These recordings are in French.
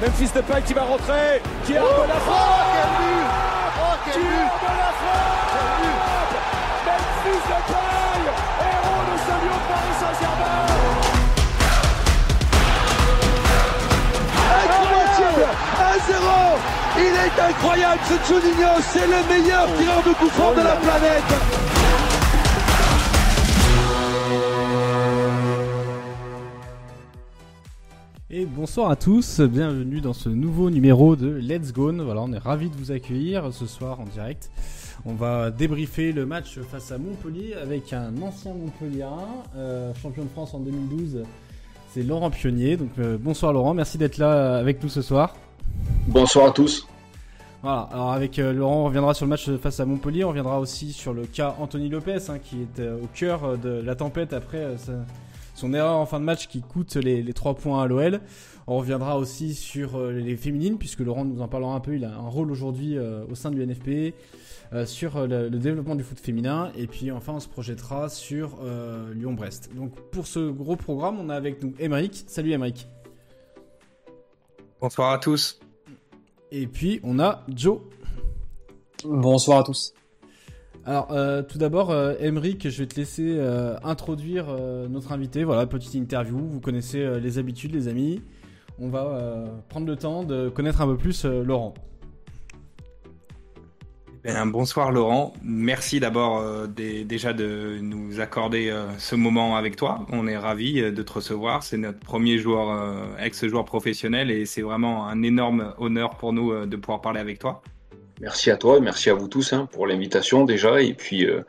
Memphis Depay qui va rentrer, qui a oh, de la frappe quel but. Oh, quel Qui but de la frappe Memphis Depay, héros de ce lion Paris Saint-Germain. Incroyable. 1-0 Il est incroyable ce Juninho, c'est le meilleur tireur de coup franc de la planète Et bonsoir à tous, bienvenue dans ce nouveau numéro de Let's Go. Voilà, on est ravis de vous accueillir ce soir en direct. On va débriefer le match face à Montpellier avec un ancien Montpellierin, euh, champion de France en 2012. C'est Laurent Pionnier. Donc euh, bonsoir Laurent, merci d'être là avec nous ce soir. Bonsoir à tous. Voilà, alors avec euh, Laurent, on reviendra sur le match face à Montpellier, on reviendra aussi sur le cas Anthony Lopez, hein, qui est euh, au cœur de la tempête après sa, son erreur en fin de match qui coûte les, les 3 points à l'OL. On reviendra aussi sur euh, les féminines, puisque Laurent nous en parlera un peu, il a un rôle aujourd'hui euh, au sein du NFP, euh, sur le, le, développement du foot féminin, et puis enfin on se projettera sur Lyon-Brest. Donc pour ce gros programme, on a avec nous Emeric. Salut Emeric. Bonsoir à tous. Et puis on a Joe. Bonsoir à tous. Alors, euh, tout d'abord, euh, Emeric, je vais te laisser euh, introduire euh, notre invité. Voilà, petite interview. Vous connaissez les habitudes, les amis. On va prendre le temps de connaître un peu plus Laurent. Bien, bonsoir Laurent. Merci d'abord déjà de nous accorder ce moment avec toi. On est ravis de te recevoir. C'est notre premier joueur, ex-joueur professionnel et c'est vraiment un énorme honneur pour nous de pouvoir parler avec toi. Merci à toi merci à vous tous hein, pour l'invitation déjà. Et puis, euh,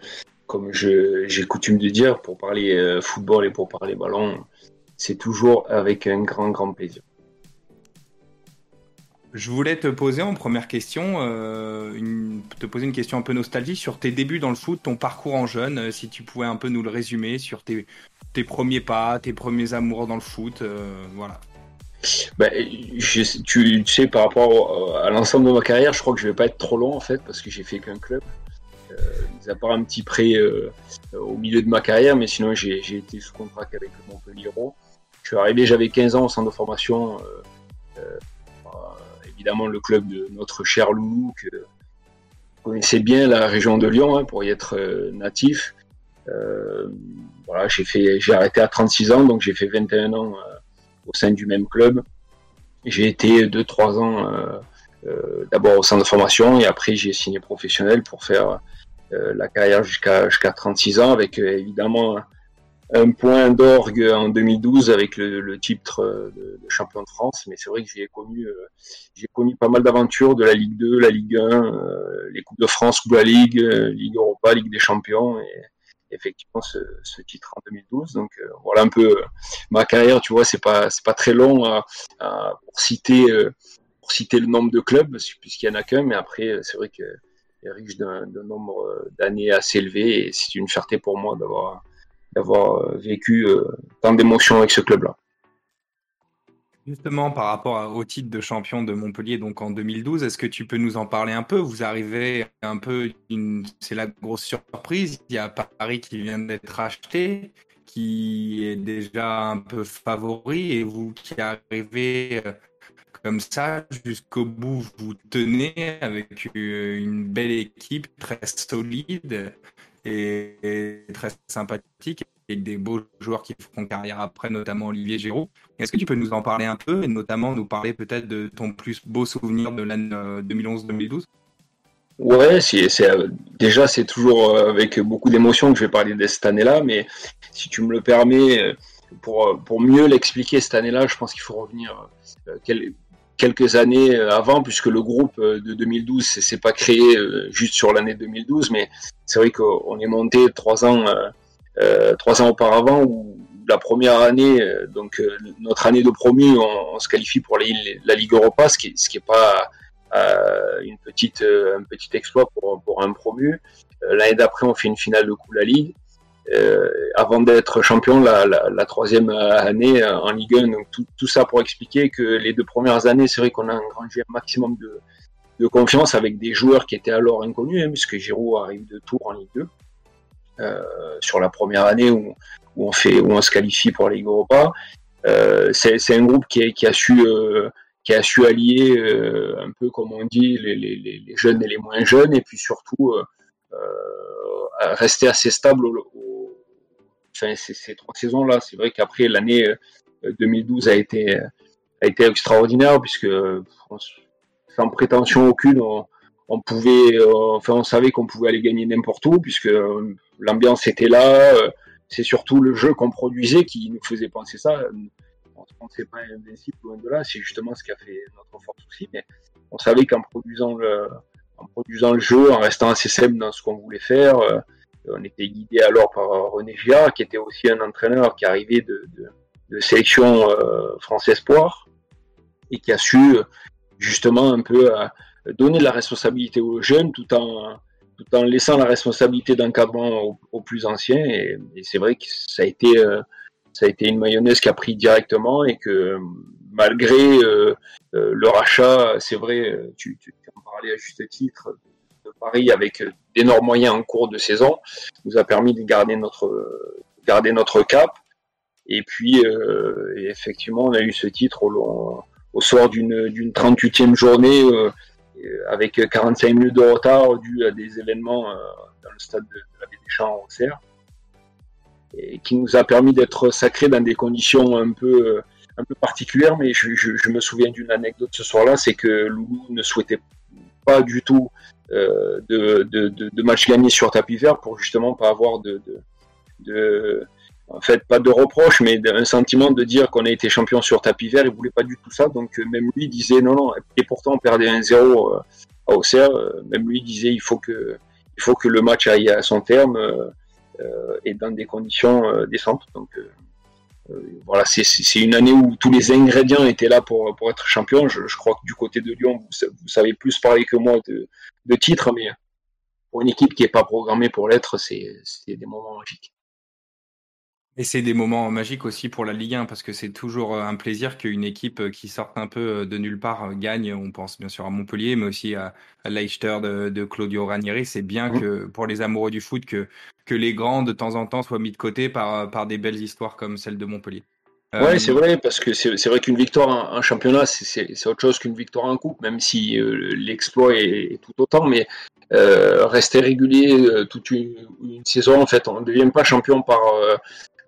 comme j'ai coutume de dire, pour parler euh, football et pour parler ballon, c'est toujours avec un grand, grand plaisir. Je voulais te poser en première question, euh, te poser une question un peu nostalgie sur tes débuts dans le foot, ton parcours en jeune, si tu pouvais un peu nous le résumer sur tes, premiers pas, tes premiers amours dans le foot, voilà. Je, tu, sais, par rapport à l'ensemble de ma carrière, je crois que je vais pas être trop long en fait, parce que j'ai fait qu'un club. Euh, mis à part un petit prêt euh, au milieu de ma carrière, mais sinon j'ai été sous contrat avec Montpellier. Je suis arrivé, j'avais 15 ans au centre de formation. Euh, évidemment le club de notre cher Loulou que vous connaissez bien la région de Lyon hein, pour y être euh, natif. Euh, voilà, j'ai arrêté à 36 ans, donc j'ai fait 21 ans euh, au sein du même club. J'ai été 2-3 ans d'abord au centre de formation et après j'ai signé professionnel pour faire la carrière jusqu'à jusqu'à 36 ans avec évidemment un point d'orgue en 2012 avec le, titre de, champion de France. Mais c'est vrai que j'ai connu, euh, connu pas mal d'aventures de la Ligue 2, la Ligue 1, euh, les Coupes de France, Coupe de la Ligue, euh, Ligue Europa, Ligue des Champions effectivement ce, titre en 2012. Donc euh, voilà un peu ma carrière. Tu vois, c'est pas c'est pas très long à, à, pour citer pour citer le nombre de clubs puisqu'il y en a qu'un. Mais après c'est vrai que est riche d'un nombre d'années assez élevé et c'est une fierté pour moi d'avoir d'avoir vécu euh, tant d'émotions avec ce club-là. Justement, par rapport au titre de champion de Montpellier, donc en 2012, est-ce que tu peux nous en parler un peu? Vous arrivez un peu, c'est la grosse surprise. Il y a Paris qui vient d'être acheté, qui est déjà un peu favori, et vous qui arrivez comme ça jusqu'au bout, vous tenez avec une belle équipe très solide et, très sympathique avec des beaux joueurs qui feront carrière après, notamment Olivier Giroud. Est-ce que tu peux nous en parler un peu et notamment nous parler peut-être de ton plus beau souvenir de l'année 2011-2012 Ouais, c'est, déjà c'est toujours avec beaucoup d'émotion que je vais parler de cette année-là, mais si tu me le permets, pour, pour mieux l'expliquer cette année-là, je pense qu'il faut revenir quel, quelques années avant, puisque le groupe de 2012 c'est pas créé juste sur l'année 2012, mais c'est vrai qu'on est monté trois ans, euh, trois ans auparavant où la première année, donc notre année de promu, on, on se qualifie pour les, la Ligue Europa, ce qui, ce qui pas euh, une petite, un petit exploit pour, pour un promu. L'année d'après, on fait une finale de Coupe la Ligue. Euh, avant d'être champion la, la, la, troisième année en Ligue 1. Donc tout, tout, ça pour expliquer que les deux premières années, c'est vrai qu'on a engrangé un maximum de, de, confiance avec des joueurs qui étaient alors inconnus, hein, puisque Giroud arrive de Tours en Ligue 2 euh, sur la première année où, on fait où on se qualifie pour la Ligue Europa. Euh, c'est un groupe qui, a su qui a su allier un peu comme on dit les, les, les, jeunes et les moins jeunes et puis surtout rester assez stable au, ces, trois saisons là. C'est vrai qu'après l'année 2012 a été a été extraordinaire puisque sans prétention aucune on, pouvait enfin on savait qu'on pouvait aller gagner n'importe où puisque l'ambiance était là c'est surtout le jeu qu'on produisait qui nous faisait penser ça. On ne pensait pas invincible loin de là, c'est justement ce qui a fait notre force aussi. Mais on savait qu'en produisant le, en produisant le jeu, en restant assez simple dans ce qu'on voulait faire, euh, on était guidé alors par René Girard, qui était aussi un entraîneur qui arrivait de, de, sélection euh, France Espoir et qui a su justement un peu euh, donner de la responsabilité aux jeunes tout en tout en laissant la responsabilité d'encadrement aux, plus anciens. Et, c'est vrai que ça a été euh, ça a été une mayonnaise qui a pris directement et que malgré euh, euh, le rachat, c'est vrai, tu, en parlais à juste titre, de Paris avec d'énormes moyens en cours de saison, nous a permis de garder notre garder notre cap. Et puis effectivement, on a eu ce titre au, long, au soir d'une 38e journée avec 45 minutes de retard dû à des événements euh, dans le stade de, la Baie des Champs au Auxerre, et qui nous a permis d'être sacrés dans des conditions un peu, euh, un peu particulières. Mais je, me souviens d'une anecdote ce soir-là, c'est que Loulou ne souhaitait pas du tout de, de, de, match gagné sur tapis vert pour justement pas avoir de, de, en fait, pas de reproche, mais un sentiment de dire qu'on a été champion sur tapis vert. Il voulait pas du tout ça. Donc, euh, même lui disait non, non. Et pourtant, on perdait 1-0 euh, à Auxerre. Euh, même lui disait il faut que, il faut que le match aille à son terme et dans des conditions décentes. Donc, voilà, c'est une année où tous les ingrédients étaient là pour, pour être champion. Je, crois que du côté de Lyon, vous, savez plus parler que moi de, de titres, mais pour une équipe qui n'est pas programmée pour l'être, c'est des moments magiques. Et c'est des moments magiques aussi pour la Ligue 1 parce que c'est toujours euh, un plaisir qu'une équipe euh, qui sorte un peu euh, de nulle part gagne. On pense bien sûr à Montpellier, mais aussi à, Leicester de, Claudio Ranieri. C'est bien mmh. que pour les amoureux du foot que, que les grands de temps en temps soient mis de côté par, par des belles histoires comme celle de Montpellier. Ouais, c'est vrai, parce que c'est vrai qu'une victoire en, championnat, c'est autre chose qu'une victoire en coupe, même si l'exploit est, tout autant, mais rester régulier toute une, saison, en fait, on ne devient pas champion par,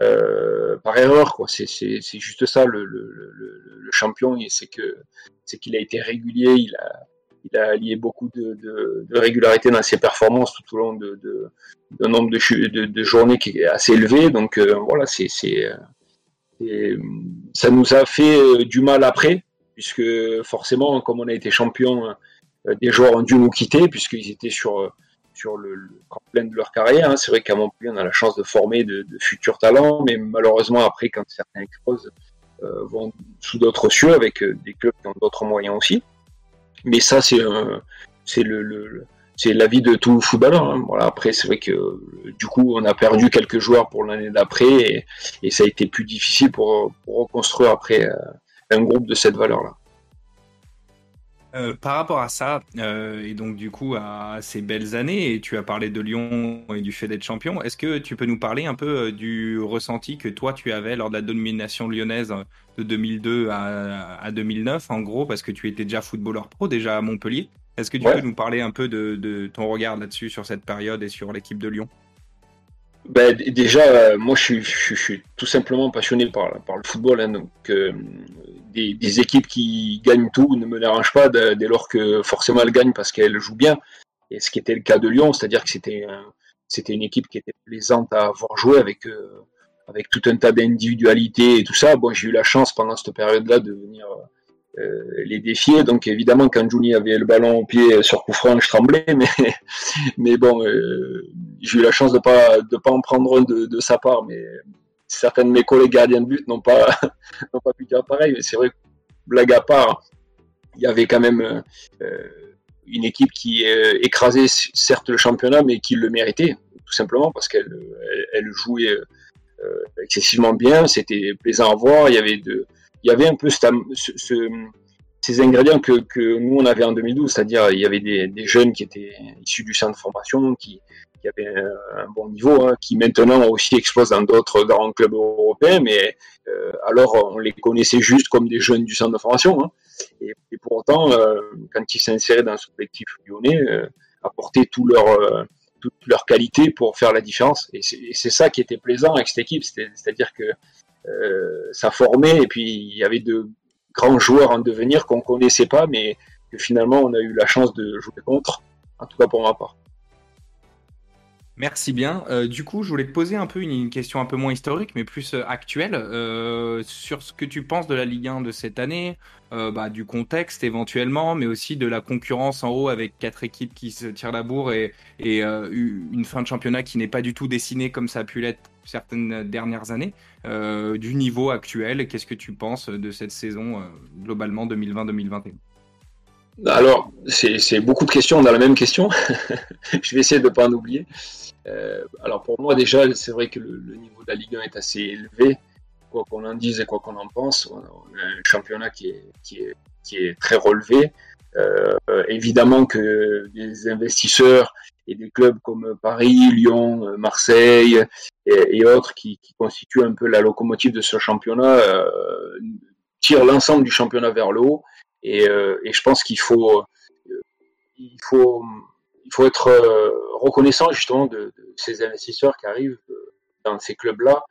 euh, par erreur. C'est, juste ça le, champion, c'est qu'il a été régulier, il a, allié beaucoup de, régularité dans ses performances tout au long d'un nombre de, journées qui est assez élevé. Donc euh, voilà, c'est, ça nous a fait euh, du mal après, puisque forcément, comme on a été champion, des joueurs ont dû nous quitter, puisqu'ils étaient sur sur le, le plein de leur carrière. Hein. C'est vrai qu'à Montpellier, on a la chance de former de, futurs talents, mais malheureusement, après, quand certains explosent, euh, vont sous d'autres cieux avec euh, des clubs qui ont d'autres moyens aussi. Mais ça, c'est le, c'est la vie de tout footballeur. Hein. Voilà. Après, c'est vrai que du coup, on a perdu quelques joueurs pour l'année d'après, et, ça a été plus difficile pour, reconstruire après euh, un groupe de cette valeur-là. Euh, par rapport à ça, euh, et donc du coup à ces belles années, et tu as parlé de Lyon et du fait d'être champion, est-ce que tu peux nous parler un peu euh, du ressenti que toi tu avais lors de la domination lyonnaise de 2002 à, 2009, en gros, parce que tu étais déjà footballeur pro, déjà à Montpellier Est-ce que tu peux nous parler un peu de, ton regard là-dessus, sur cette période et sur l'équipe de Lyon? Ben, déjà, moi, je suis, tout simplement passionné par, par le football. Hein, donc, des, équipes qui gagnent tout ne me dérangent pas dès lors que forcément elles gagnent parce qu'elles jouent bien. Et ce qui était le cas de Lyon, c'est-à-dire que c'était c'était une équipe qui était plaisante à avoir joué avec euh, avec tout un tas d'individualités et tout ça. Bon, j'ai eu la chance pendant cette période-là de venir euh, les défier. Donc évidemment, quand Juni avait le ballon au pied sur coup franc, je tremblais, mais mais bon, euh, j'ai eu la chance de pas de pas en prendre un de, de sa part, mais certains de mes collègues gardiens de but n'ont pas, pas pu dire pareil. Mais c'est vrai que, blague à part, il y avait quand même euh, une équipe qui euh, écrasait certes le championnat, mais qui le méritait, tout simplement parce qu'elle elle, jouait euh, excessivement bien. C'était plaisant à voir. Il y avait, de, il y avait un peu ces ingrédients que, que, nous on avait en 2012, c'est-à-dire il y avait des, des, jeunes qui étaient issus du centre de formation, qui, qui avait un, bon niveau, hein, qui maintenant aussi explose dans d'autres grands clubs européens, mais euh, alors on les connaissait juste comme des jeunes du centre de formation. Hein. Et, pour autant, quand ils s'inséraient dans ce collectif lyonnais, apportaient tout leur toute leur qualité pour faire la différence. Et c'est ça qui était plaisant avec cette équipe, c'est-à-dire que euh, ça formait et puis il y avait de grands joueurs en devenir qu'on connaissait pas, mais que finalement on a eu la chance de jouer contre, en tout cas pour ma part. Merci bien. Euh, du coup, je voulais te poser un peu une, question un peu moins historique, mais plus euh, actuelle, euh, sur ce que tu penses de la Ligue 1 de cette année, bah, du contexte éventuellement, mais aussi de la concurrence en haut avec quatre équipes qui se tirent la bourre et, et une fin de championnat qui n'est pas du tout dessinée comme ça a pu l'être certaines dernières années. du niveau actuel, qu'est-ce que tu penses de cette saison globalement 2020-2021 alors, c'est beaucoup de questions dans la même question. je vais essayer de ne pas en oublier. Euh, alors pour moi déjà, c'est vrai que le, niveau de la Ligue 1 est assez élevé, quoi qu'on en dise et quoi qu'on en pense. On a, un championnat qui est, qui est, qui est très relevé. Euh, évidemment que des investisseurs et des clubs comme Paris, Lyon, Marseille et, autres qui, qui, constituent un peu la locomotive de ce championnat euh, tirent l'ensemble du championnat vers le haut. Et, euh, et je pense qu'il faut, il faut il faut être euh, reconnaissant justement de, ces investisseurs qui arrivent euh, dans ces clubs-là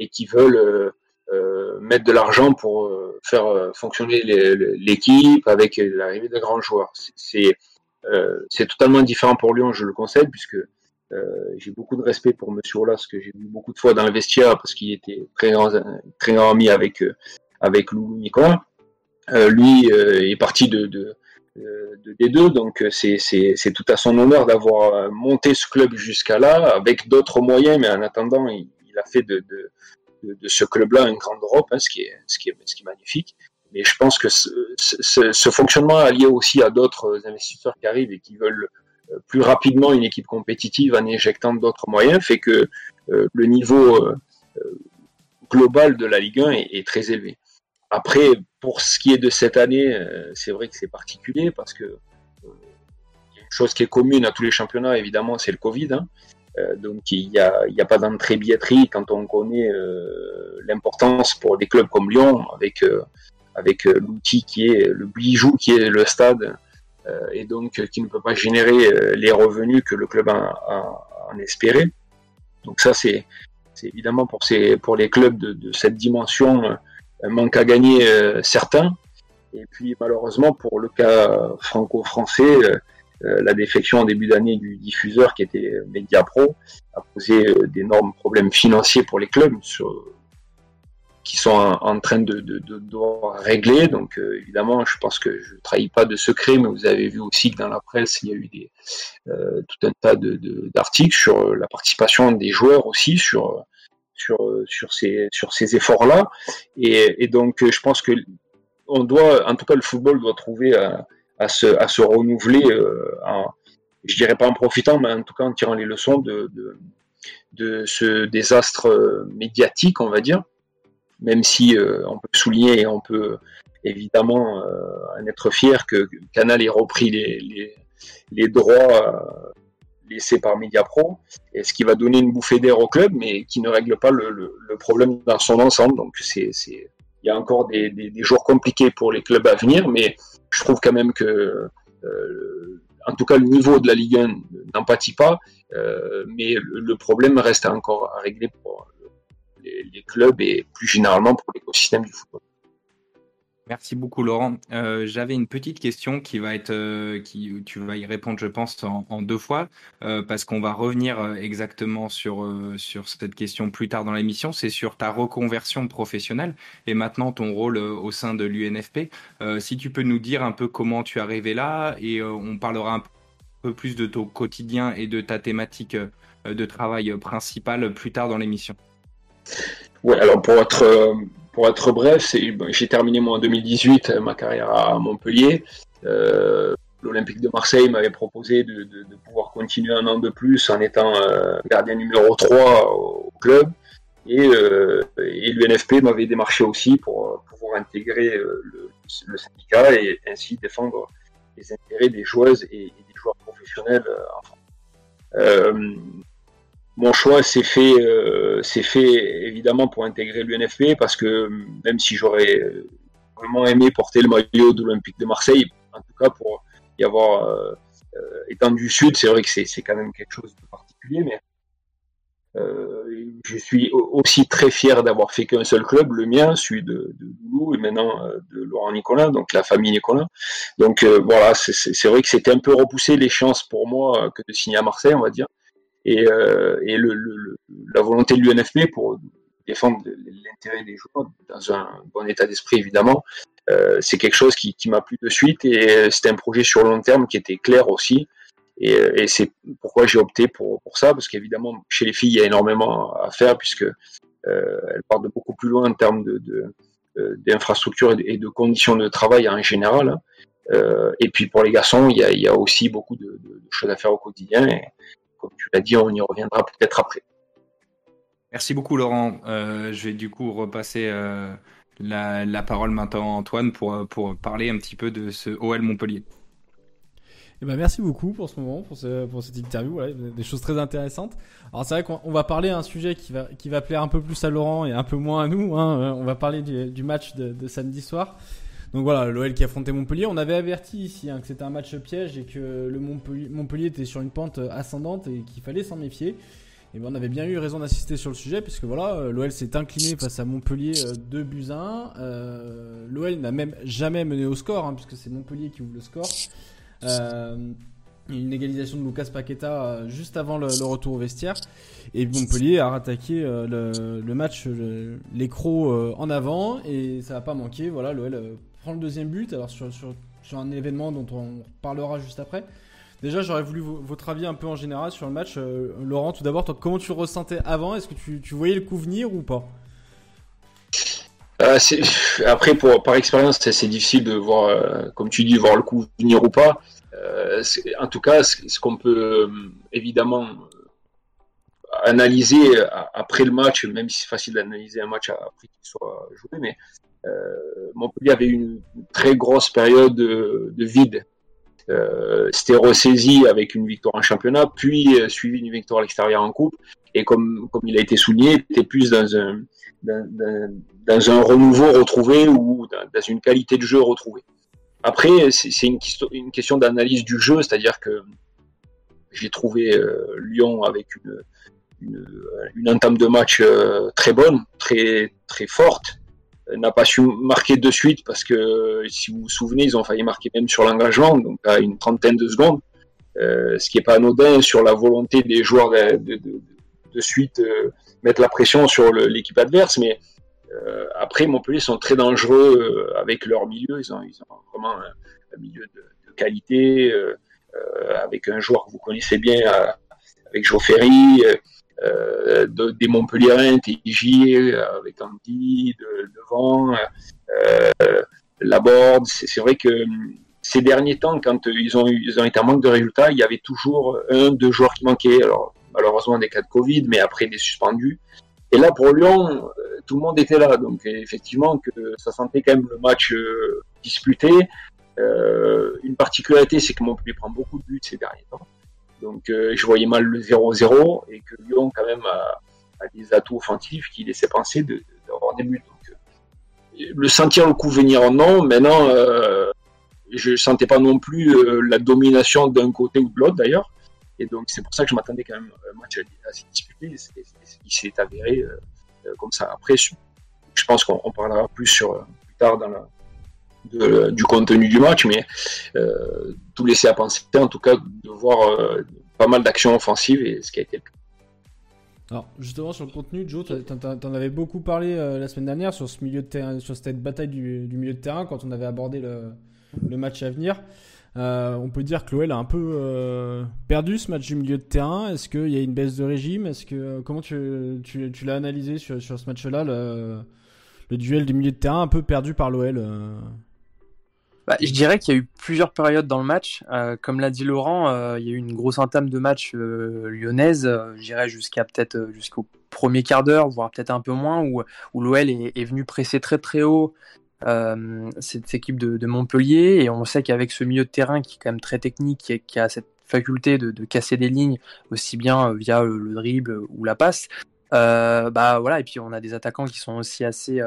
et qui veulent euh, mettre de l'argent pour faire fonctionner l'équipe avec l'arrivée de grands joueurs. C'est totalement différent pour Lyon, je le concède, puisque j'ai beaucoup de respect pour Monsieur Olas, que j'ai vu beaucoup de fois dans le vestiaire parce qu'il était très grand, très grand ami avec avec Lou Nicolas. lui est parti de, euh, de D2, donc euh, c'est tout à son honneur d'avoir euh, monté ce club jusqu'à là, avec d'autres moyens, mais en attendant, il, a fait de, ce club-là une grande Europe, hein, ce, qui est, ce, qui est, magnifique. Mais je pense que ce, ce, ce fonctionnement est lié aussi à d'autres investisseurs qui arrivent et qui veulent plus rapidement une équipe compétitive en injectant d'autres moyens, fait que le niveau global de la Ligue 1 est, est très élevé. Après, pour ce qui est de cette année, euh, c'est vrai que c'est particulier parce que euh, une chose qui est commune à tous les championnats, évidemment, c'est le Covid. Hein. Euh, donc il n'y a, a, pas d'entrée billetterie quand on connaît l'importance pour des clubs comme Lyon avec avec l'outil qui est le bijou qui est le stade et donc qui ne peut pas générer les revenus que le club a, en espéré. Donc ça c'est évidemment pour ces pour les clubs de, de cette dimension manque à gagner euh, certains. Et puis malheureusement pour le cas franco-français, euh, euh, la défection en début d'année du diffuseur qui était Mediapro a posé d'énormes problèmes financiers pour les clubs qui sont en, train de, de, devoir régler. Donc évidemment, je pense que je ne trahis pas de secret, mais vous avez vu aussi que dans la presse, il y a eu des, tout un tas d'articles sur la participation des joueurs aussi, sur sur, sur ces, sur ces efforts-là. Et, donc, je pense que on doit, en tout cas, le football doit trouver à, à, se, à se renouveler, euh, en, je dirais pas en profitant, mais en tout cas en tirant les leçons de, de, de ce désastre médiatique, on va dire. Même si euh, on peut souligner et on peut évidemment euh, en être fier que Canal ait repris les, les, les droits laissé par Mediapro, et ce qui va donner une bouffée d'air au club, mais qui ne règle pas le, problème dans son ensemble. Donc c'est, il y a encore des, jours compliqués pour les clubs à venir, mais je trouve quand même que, euh, en tout cas, le niveau de la Ligue 1 n'en pâtit pas, euh, mais le, problème reste encore à régler pour les clubs et plus généralement pour l'écosystème du football. Merci beaucoup Laurent. Euh, j'avais une petite question qui va être, euh, qui tu vas y répondre, je pense, en, deux fois, euh, parce qu'on va revenir exactement sur sur cette question plus tard dans l'émission. C'est sur ta reconversion professionnelle et maintenant ton rôle au sein de l'UNFP. si tu peux nous dire un peu comment tu es arrivé là et on parlera un peu plus de ton quotidien et de ta thématique de travail principale plus tard dans l'émission. Ouais, alors pour être pour être bref, j'ai terminé moi en 2018 euh, ma carrière à Montpellier. Euh, L'Olympique de Marseille m'avait proposé de, pouvoir continuer un an de plus en étant euh, gardien numéro 3 au, club. Et, l'UNFP m'avait démarché aussi pour pouvoir intégrer le, syndicat et ainsi défendre les intérêts des joueuses et, des joueurs professionnels en France mon choix s'est fait, euh, fait évidemment pour intégrer l'UNFP parce que même si j'aurais vraiment aimé porter le maillot de l'Olympique de Marseille, en tout cas pour y avoir euh, étant du Sud, c'est vrai que c'est quand même quelque chose de particulier, mais euh, je suis aussi très fier d'avoir fait qu'un seul club, le mien, celui de, de Doulou et maintenant euh, de Laurent Nicolas, donc la famille Nicolas. Donc euh, voilà, c'est vrai que c'était un peu repoussé les chances pour moi que de signer à Marseille, on va dire, et, et le, le, la volonté de l'UNFP pour défendre l'intérêt des joueurs dans un bon état d'esprit évidemment. Euh, c'est quelque chose qui, qui m'a plu de suite et c'était un projet sur long terme qui était clair aussi. Et, euh, et c'est pourquoi j'ai opté pour, pour ça, parce qu'évidemment, chez les filles, il y a énormément à faire, puisque euh, elles partent de beaucoup plus loin en termes de, de euh, d'infrastructures et de conditions de travail en général. Euh, et puis pour les garçons, il y a, il y a aussi beaucoup de, de, choses à faire au quotidien. Et comme tu l'as dit, on y reviendra peut-être après. Merci beaucoup Laurent. Euh, je vais du coup repasser euh, la, la, parole maintenant à Antoine pour, pour parler un petit peu de ce OL Montpellier. Eh ben merci beaucoup pour ce moment, pour, ce, pour cette interview, voilà, des choses très intéressantes. Alors c'est vrai qu'on va parler d'un sujet qui va, qui va plaire un peu plus à Laurent et un peu moins à nous. Hein. Euh, on va parler du, du match de, de, samedi soir. Donc voilà, l'OL qui affrontait Montpellier. On avait averti ici hein, que c'était un match piège et que le Montpellier, était sur une pente ascendante et qu'il fallait s'en méfier. Et ben on avait bien eu raison d'assister sur le sujet puisque voilà, l'OL s'est incliné face à Montpellier 2 euh, buts à 1. Euh, L'OL n'a même jamais mené au score hein, puisque c'est Montpellier qui ouvre le score. Euh, une égalisation de Lucas Paqueta euh, juste avant le, retour au vestiaire. Et Montpellier a rattaqué euh, le, match, les crocs en avant, et ça va pas manquer. Voilà, l'OL prend le deuxième but. Alors sur, sur, un événement dont on parlera juste après. Déjà, j'aurais voulu votre avis un peu en général sur le match. Laurent, tout d'abord, comment tu ressentais avant? Est-ce que tu, voyais le coup venir ou pas? Euh, après, pour, par expérience, c'est difficile de voir, euh, comme tu dis, voir le coup venir ou pas. Euh, en tout cas, ce, qu'on peut euh, évidemment analyser après le match, même si c'est facile d'analyser un match après qu'il soit joué, mais Montpellier avait une très grosse période de, de vide. C'était ressaisi avec une victoire en championnat, puis suivi d'une victoire à l'extérieur en coupe. Et comme, comme il a été souligné, était plus dans un, dans, un renouveau retrouvé ou dans, une qualité de jeu retrouvée. Après, c'est une, question d'analyse du jeu, c'est-à-dire que j'ai trouvé euh, Lyon avec une, une, entame de match euh, très bonne, très, très forte. N'a pas su marquer de suite parce que, si vous vous souvenez, ils ont failli marquer même sur l'engagement, donc à une trentaine de secondes. Euh, ce qui est pas anodin sur la volonté des joueurs de, de, de, de suite euh, mettre la pression sur l'équipe adverse, mais euh, après Montpellier sont très dangereux euh, avec leur milieu, ils ont, ils ont vraiment un, milieu de, qualité, euh, avec un joueur que vous connaissez bien, avec Joe Ferry, de, des Montpellierins, TJ, avec Andy de, devant, Laborde, c'est vrai que ces derniers temps, quand ils ont, eu, ils ont été en manque de résultats, il y avait toujours un, deux joueurs qui manquaient. Alors, malheureusement des cas de Covid, mais après des suspendus. Et là, pour Lyon, tout le monde était là. Donc, effectivement, que ça sentait quand même le match euh, disputé. Euh, une particularité, c'est que Montpellier prend beaucoup de buts ces derniers temps. Donc, euh, je voyais mal le 0-0 et que Lyon, quand même, a, des atouts offensifs qui laissaient penser d'avoir de, de des buts. Donc, euh, le sentir le coup venir, non. Maintenant, euh, je sentais pas non plus la domination d'un côté ou de l'autre, d'ailleurs. Et donc, c'est pour ça que je m'attendais quand même à un match assez disputé. Il s'est avéré comme ça. Après, je pense qu'on parlera plus, sur, plus tard dans la, du contenu du match, mais euh, tout laisser à penser, en tout cas, de voir euh, pas mal d'actions offensives et ce qui a été le cas. Alors justement sur le contenu, Joe, t'en avais beaucoup parlé euh, la semaine dernière sur ce milieu de terrain, sur cette bataille du, milieu de terrain quand on avait abordé le, match à venir. On peut dire que l'OL a un peu perdu ce match du milieu de terrain. Est-ce qu'il y a une baisse de régime? Est-ce que comment tu, l'as analysé sur, ce match-là, le, duel du milieu de terrain un peu perdu par l'OL. Bah, Je dirais qu'il y a eu plusieurs périodes dans le match. Euh, comme l'a dit Laurent, euh, il y a eu une grosse entame de match euh, lyonnaise. je dirais jusqu'à peut-être jusqu'au premier quart d'heure, voire peut-être un peu moins, où, où l'OL est, venu presser très très haut euh, cette équipe de, Montpellier. Et on sait qu'avec ce milieu de terrain qui est quand même très technique, qui, a cette faculté de, casser des lignes aussi bien via le dribble ou la passe, bah voilà, et puis on a des attaquants qui sont aussi assez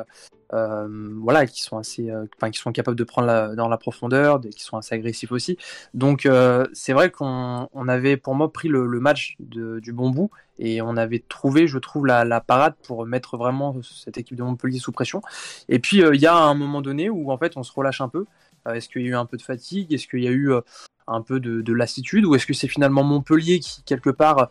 euh, voilà, qui sont assez, euh, qui sont capables de prendre dans la profondeur, qui sont assez agressifs aussi. Donc euh, c'est vrai qu'on avait pour moi pris le, match du bon bout et on avait trouvé, je trouve, la, parade pour mettre vraiment cette équipe de Montpellier sous pression. Et puis il y a un moment donné où en fait on se relâche un peu. Est-ce qu'il y a eu un peu de fatigue? Est-ce qu'il y a eu un peu de, de lassitude? Ou est-ce que c'est finalement Montpellier qui quelque part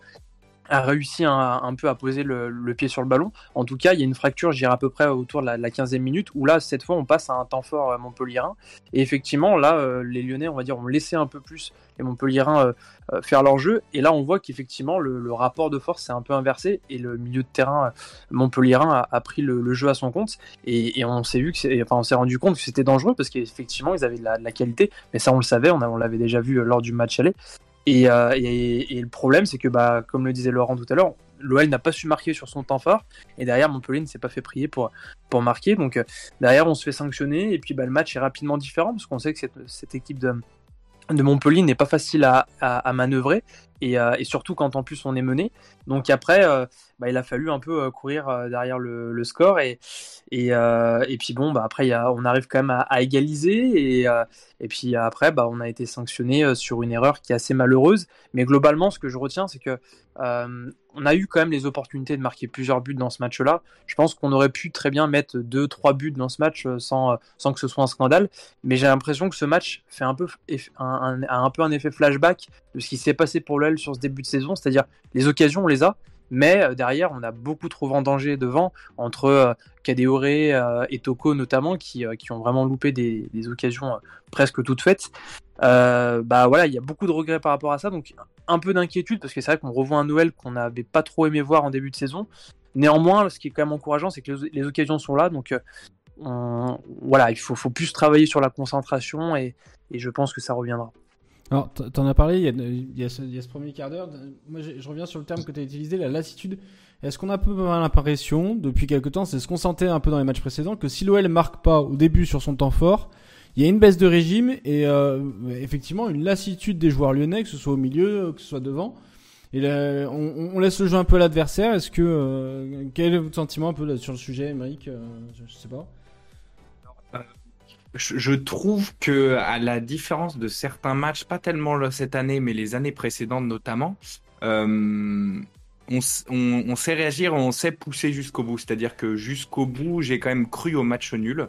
a réussi un, peu à poser le, pied sur le ballon. En tout cas, il y a une fracture, je dirais à peu près autour de la, 15e minute, où là, cette fois, on passe à un temps fort euh, montpelliérain. Et effectivement, là, euh, les Lyonnais, on va dire, ont laissé un peu plus les Montpelliérains euh, faire leur jeu. Et là, on voit qu'effectivement, le, rapport de force s'est un peu inversé et le milieu de terrain montpelliérain a, pris le, jeu à son compte. Et, on s'est vu que, enfin, on s'est rendu compte que c'était dangereux parce qu'effectivement, ils avaient de la, qualité. Mais ça, on le savait, on, on l'avait déjà vu lors du match aller. Euh, et, le problème, c'est que, bah, comme le disait Laurent tout à l'heure, l'OL n'a pas su marquer sur son temps fort. Et derrière, Montpellier ne s'est pas fait prier pour, marquer. Donc euh, derrière, on se fait sanctionner. Et puis bah, le match est rapidement différent parce qu'on sait que cette, équipe de, Montpellier n'est pas facile à, manœuvrer et, euh, et, surtout quand en plus on est mené. Donc après, euh, bah, il a fallu un peu euh, courir derrière le, le, score et, et, puis bon, bah, après on arrive quand même à, égaliser et, et puis après, bah, on a été sanctionné sur une erreur qui est assez malheureuse. Mais globalement, ce que je retiens, c'est que on a eu quand même les opportunités de marquer plusieurs buts dans ce match-là. Je pense qu'on aurait pu très bien mettre deux, trois buts dans ce match sans, sans que ce soit un scandale. Mais j'ai l'impression que ce match fait un peu un, un, peu un effet flashback de ce qui s'est passé pour sur ce début de saison. C'est-à-dire les occasions, on les a. Mais euh, derrière, on a beaucoup trop vendangé devant entre Kadéoré et Toko notamment, qui, qui ont vraiment loupé des, occasions presque toutes faites. Euh, bah voilà, il y a beaucoup de regrets par rapport à ça, donc un peu d'inquiétude parce que c'est vrai qu'on revoit un Noël qu'on n'avait pas trop aimé voir en début de saison. Néanmoins, ce qui est quand même encourageant, c'est que les, occasions sont là, donc euh, voilà, il faut, plus travailler sur la concentration et je pense que ça reviendra. Alors, t'en as parlé, il y a, ce, premier quart d'heure. Moi, je, reviens sur le terme que tu as utilisé, la lassitude. Est-ce qu'on a un peu l'impression, depuis quelques temps, c'est ce qu'on sentait un peu dans les matchs précédents, que si l'OL marque pas au début sur son temps fort, il y a une baisse de régime et euh, effectivement une lassitude des joueurs lyonnais, que ce soit au milieu, que ce soit devant. Et on, laisse le jeu un peu à l'adversaire. Est-ce que euh, quel est votre sentiment un peu sur le sujet, Mike euh, je, sais pas. Je, trouve que à la différence de certains matchs, pas tellement cette année, mais les années précédentes notamment, on, on, sait réagir, on sait pousser jusqu'au bout. C'est-à-dire que jusqu'au bout, j'ai quand même cru au match nul.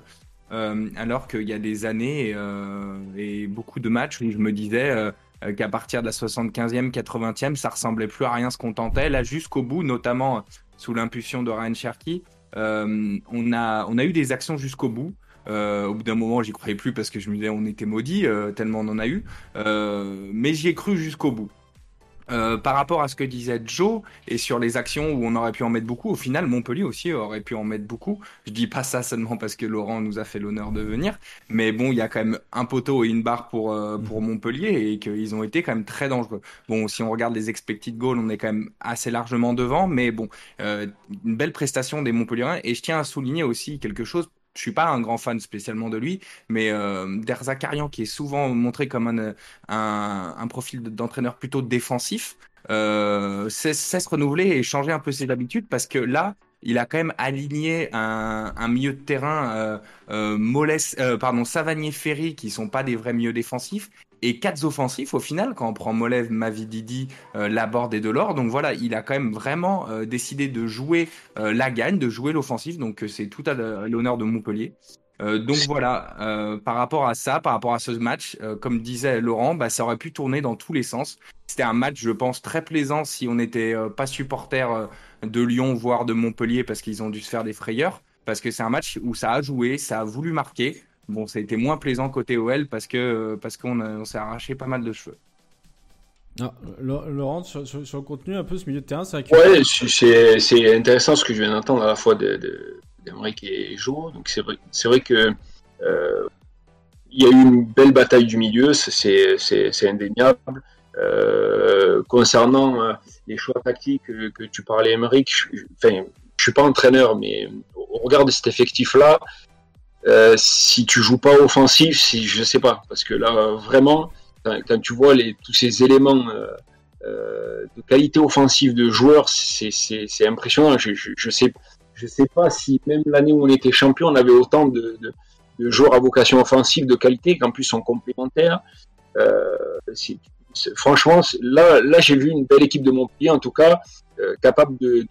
Euh, alors qu'il y a des années euh, et beaucoup de matchs où je me disais euh, qu'à partir de la 75e, 80e, ça ressemblait plus à rien ce qu'on tentait. Là, jusqu'au bout, notamment sous l'impulsion de Ryan Cherky, on a eu des actions jusqu'au bout. Au bout d'un moment, j'y croyais plus parce que je me disais on était maudits, tellement on en a eu. mais j'y ai cru jusqu'au bout. Euh, par rapport à ce que disait Joe et sur les actions où on aurait pu en mettre beaucoup, au final Montpellier aussi aurait pu en mettre beaucoup. Je dis pas ça seulement parce que Laurent nous a fait l'honneur de venir, mais bon, il y a quand même un poteau et une barre pour euh, pour Montpellier et qu'ils ont été quand même très dangereux. Bon, si on regarde les expected goals, on est quand même assez largement devant, mais bon, euh, une belle prestation des Montpelliérains et je tiens à souligner aussi quelque chose je suis pas un grand fan spécialement de lui, mais euh, Derzakarian, qui est souvent montré comme un, un, profil d'entraîneur plutôt défensif, euh, cesse, renouveler et changer un peu ses habitudes parce que là, il a quand même aligné un, un milieu de terrain euh, euh, euh pardon, Savanier-Ferry qui sont pas des vrais milieux défensifs et quatre offensifs au final quand on prend Molev, Mavididi, euh, Laborde et Delors. Donc voilà, il a quand même vraiment euh, décidé de jouer euh, la gagne, de jouer l'offensif. Donc euh, c'est tout à l'honneur de Montpellier. donc voilà, par rapport à ça, par rapport à ce match, comme disait Laurent, bah, ça aurait pu tourner dans tous les sens. C'était un match, je pense, très plaisant si on n'était pas supporter de Lyon, voire de Montpellier, parce qu'ils ont dû se faire des frayeurs. Parce que c'est un match où ça a joué, ça a voulu marquer. Bon, ça a été moins plaisant côté OL parce que parce qu'on s'est arraché pas mal de cheveux. Ah, Laurent, sur, le contenu, un peu ce milieu de terrain, c'est Ouais, c'est intéressant ce que je viens d'entendre à la fois d'Amérique de, et Jo. Donc c'est vrai, vrai que euh, il y a eu une belle bataille du milieu, c'est indéniable. Euh, concernant euh, les choix tactiques que, tu parlais, Émeric, je, enfin, je suis pas entraîneur, mais au regard de cet effectif-là, euh, si tu joues pas offensif, si je sais pas, parce que là vraiment, quand, tu vois tous ces éléments euh, de qualité offensive de joueurs, c'est impressionnant. Je, je, sais, je sais pas si même l'année où on était champion, on avait autant de, joueurs à vocation offensive de qualité, qu'en plus sont complémentaires. Euh, franchement, là, là j'ai vu une belle équipe de Montpellier, en tout cas, euh, capable de,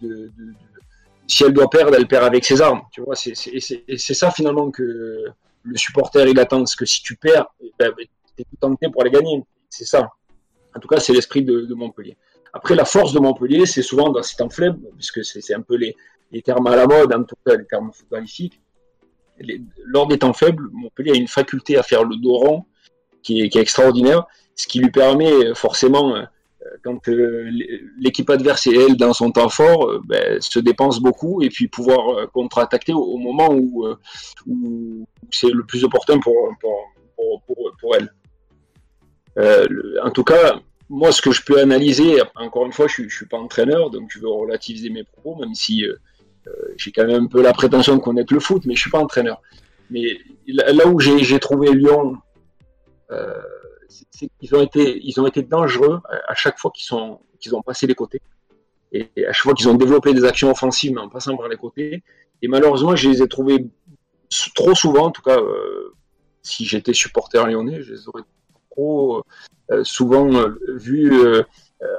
si elle doit perdre, elle perd avec ses armes. Tu vois, c'est ça finalement que le supporter il attend, parce que si tu perds, eh ben, tu es tout tenté pour aller gagner. C'est ça. En tout cas, c'est l'esprit de, Montpellier. Après, la force de Montpellier, c'est souvent dans temps faibles, puisque c'est un peu les, les, termes à la mode, en tout cas les termes footballistiques. Lors des temps faibles, Montpellier a une faculté à faire le dos rond qui est, qui est extraordinaire, ce qui lui permet forcément quand euh, l'équipe adverse et elle dans son temps fort euh, ben, se dépense beaucoup et puis pouvoir euh, contre-attaquer au, moment où, c'est le plus opportun pour, pour, elle. en tout cas, moi, ce que je peux analyser, encore une fois, je ne suis pas entraîneur, donc je veux relativiser mes propos, même si j'ai quand même un peu la prétention de connaître le foot, mais je ne suis pas entraîneur. Mais là où j'ai trouvé Lyon c'est qu'ils ont été, ils ont été dangereux à chaque fois qu'ils ont passé les côtés. Et à chaque fois qu'ils ont développé des actions offensives en passant par les côtés. Et malheureusement, je les ai trouvés trop souvent, en tout cas, euh, si j'étais supporter lyonnais, je les aurais trop euh, souvent euh, vus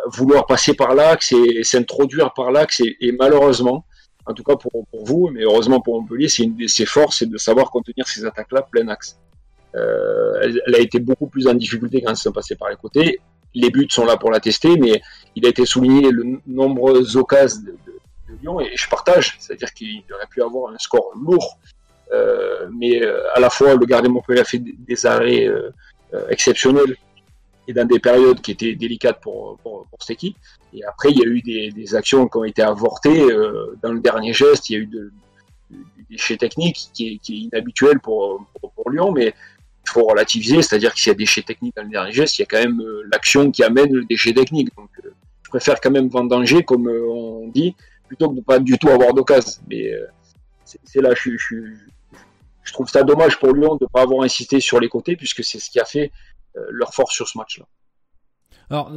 vouloir passer par l'axe et s'introduire par l'axe. Et, malheureusement, en tout cas pour, pour vous, mais heureusement pour Montpellier, c'est une de ses forces, c'est de savoir contenir ces attaques-là plein axe. Euh, elle, a été beaucoup plus en difficulté quand ils sont passés par les côtés. Les buts sont là pour la tester, mais il a été souligné le nombreuses occasions de, Lyon et je partage, c'est-à-dire qu'il aurait pu avoir un score lourd, euh, mais euh, à la fois le gardien Montpellier a fait des, arrêts exceptionnels et dans des périodes qui étaient délicates pour, pour, cette équipe. Et après, il y a eu des, actions qui ont été avortées. dans le dernier geste, il y a eu de, des déchets qui est, qui est inhabituel pour, pour, pour, Lyon, mais faut relativiser, c'est-à-dire que s'il y a des déchets techniques dans le dernier geste, il y a quand même euh, l'action qui amène le déchet technique. Donc, euh, je préfère quand même vendanger, comme euh, on dit, plutôt que de pas du tout avoir d'occasion. Mais c'est là, je, je, je, trouve ça dommage pour Lyon de ne pas avoir insisté sur les côtés, puisque c'est ce qui a fait leur force sur ce match-là. Alors,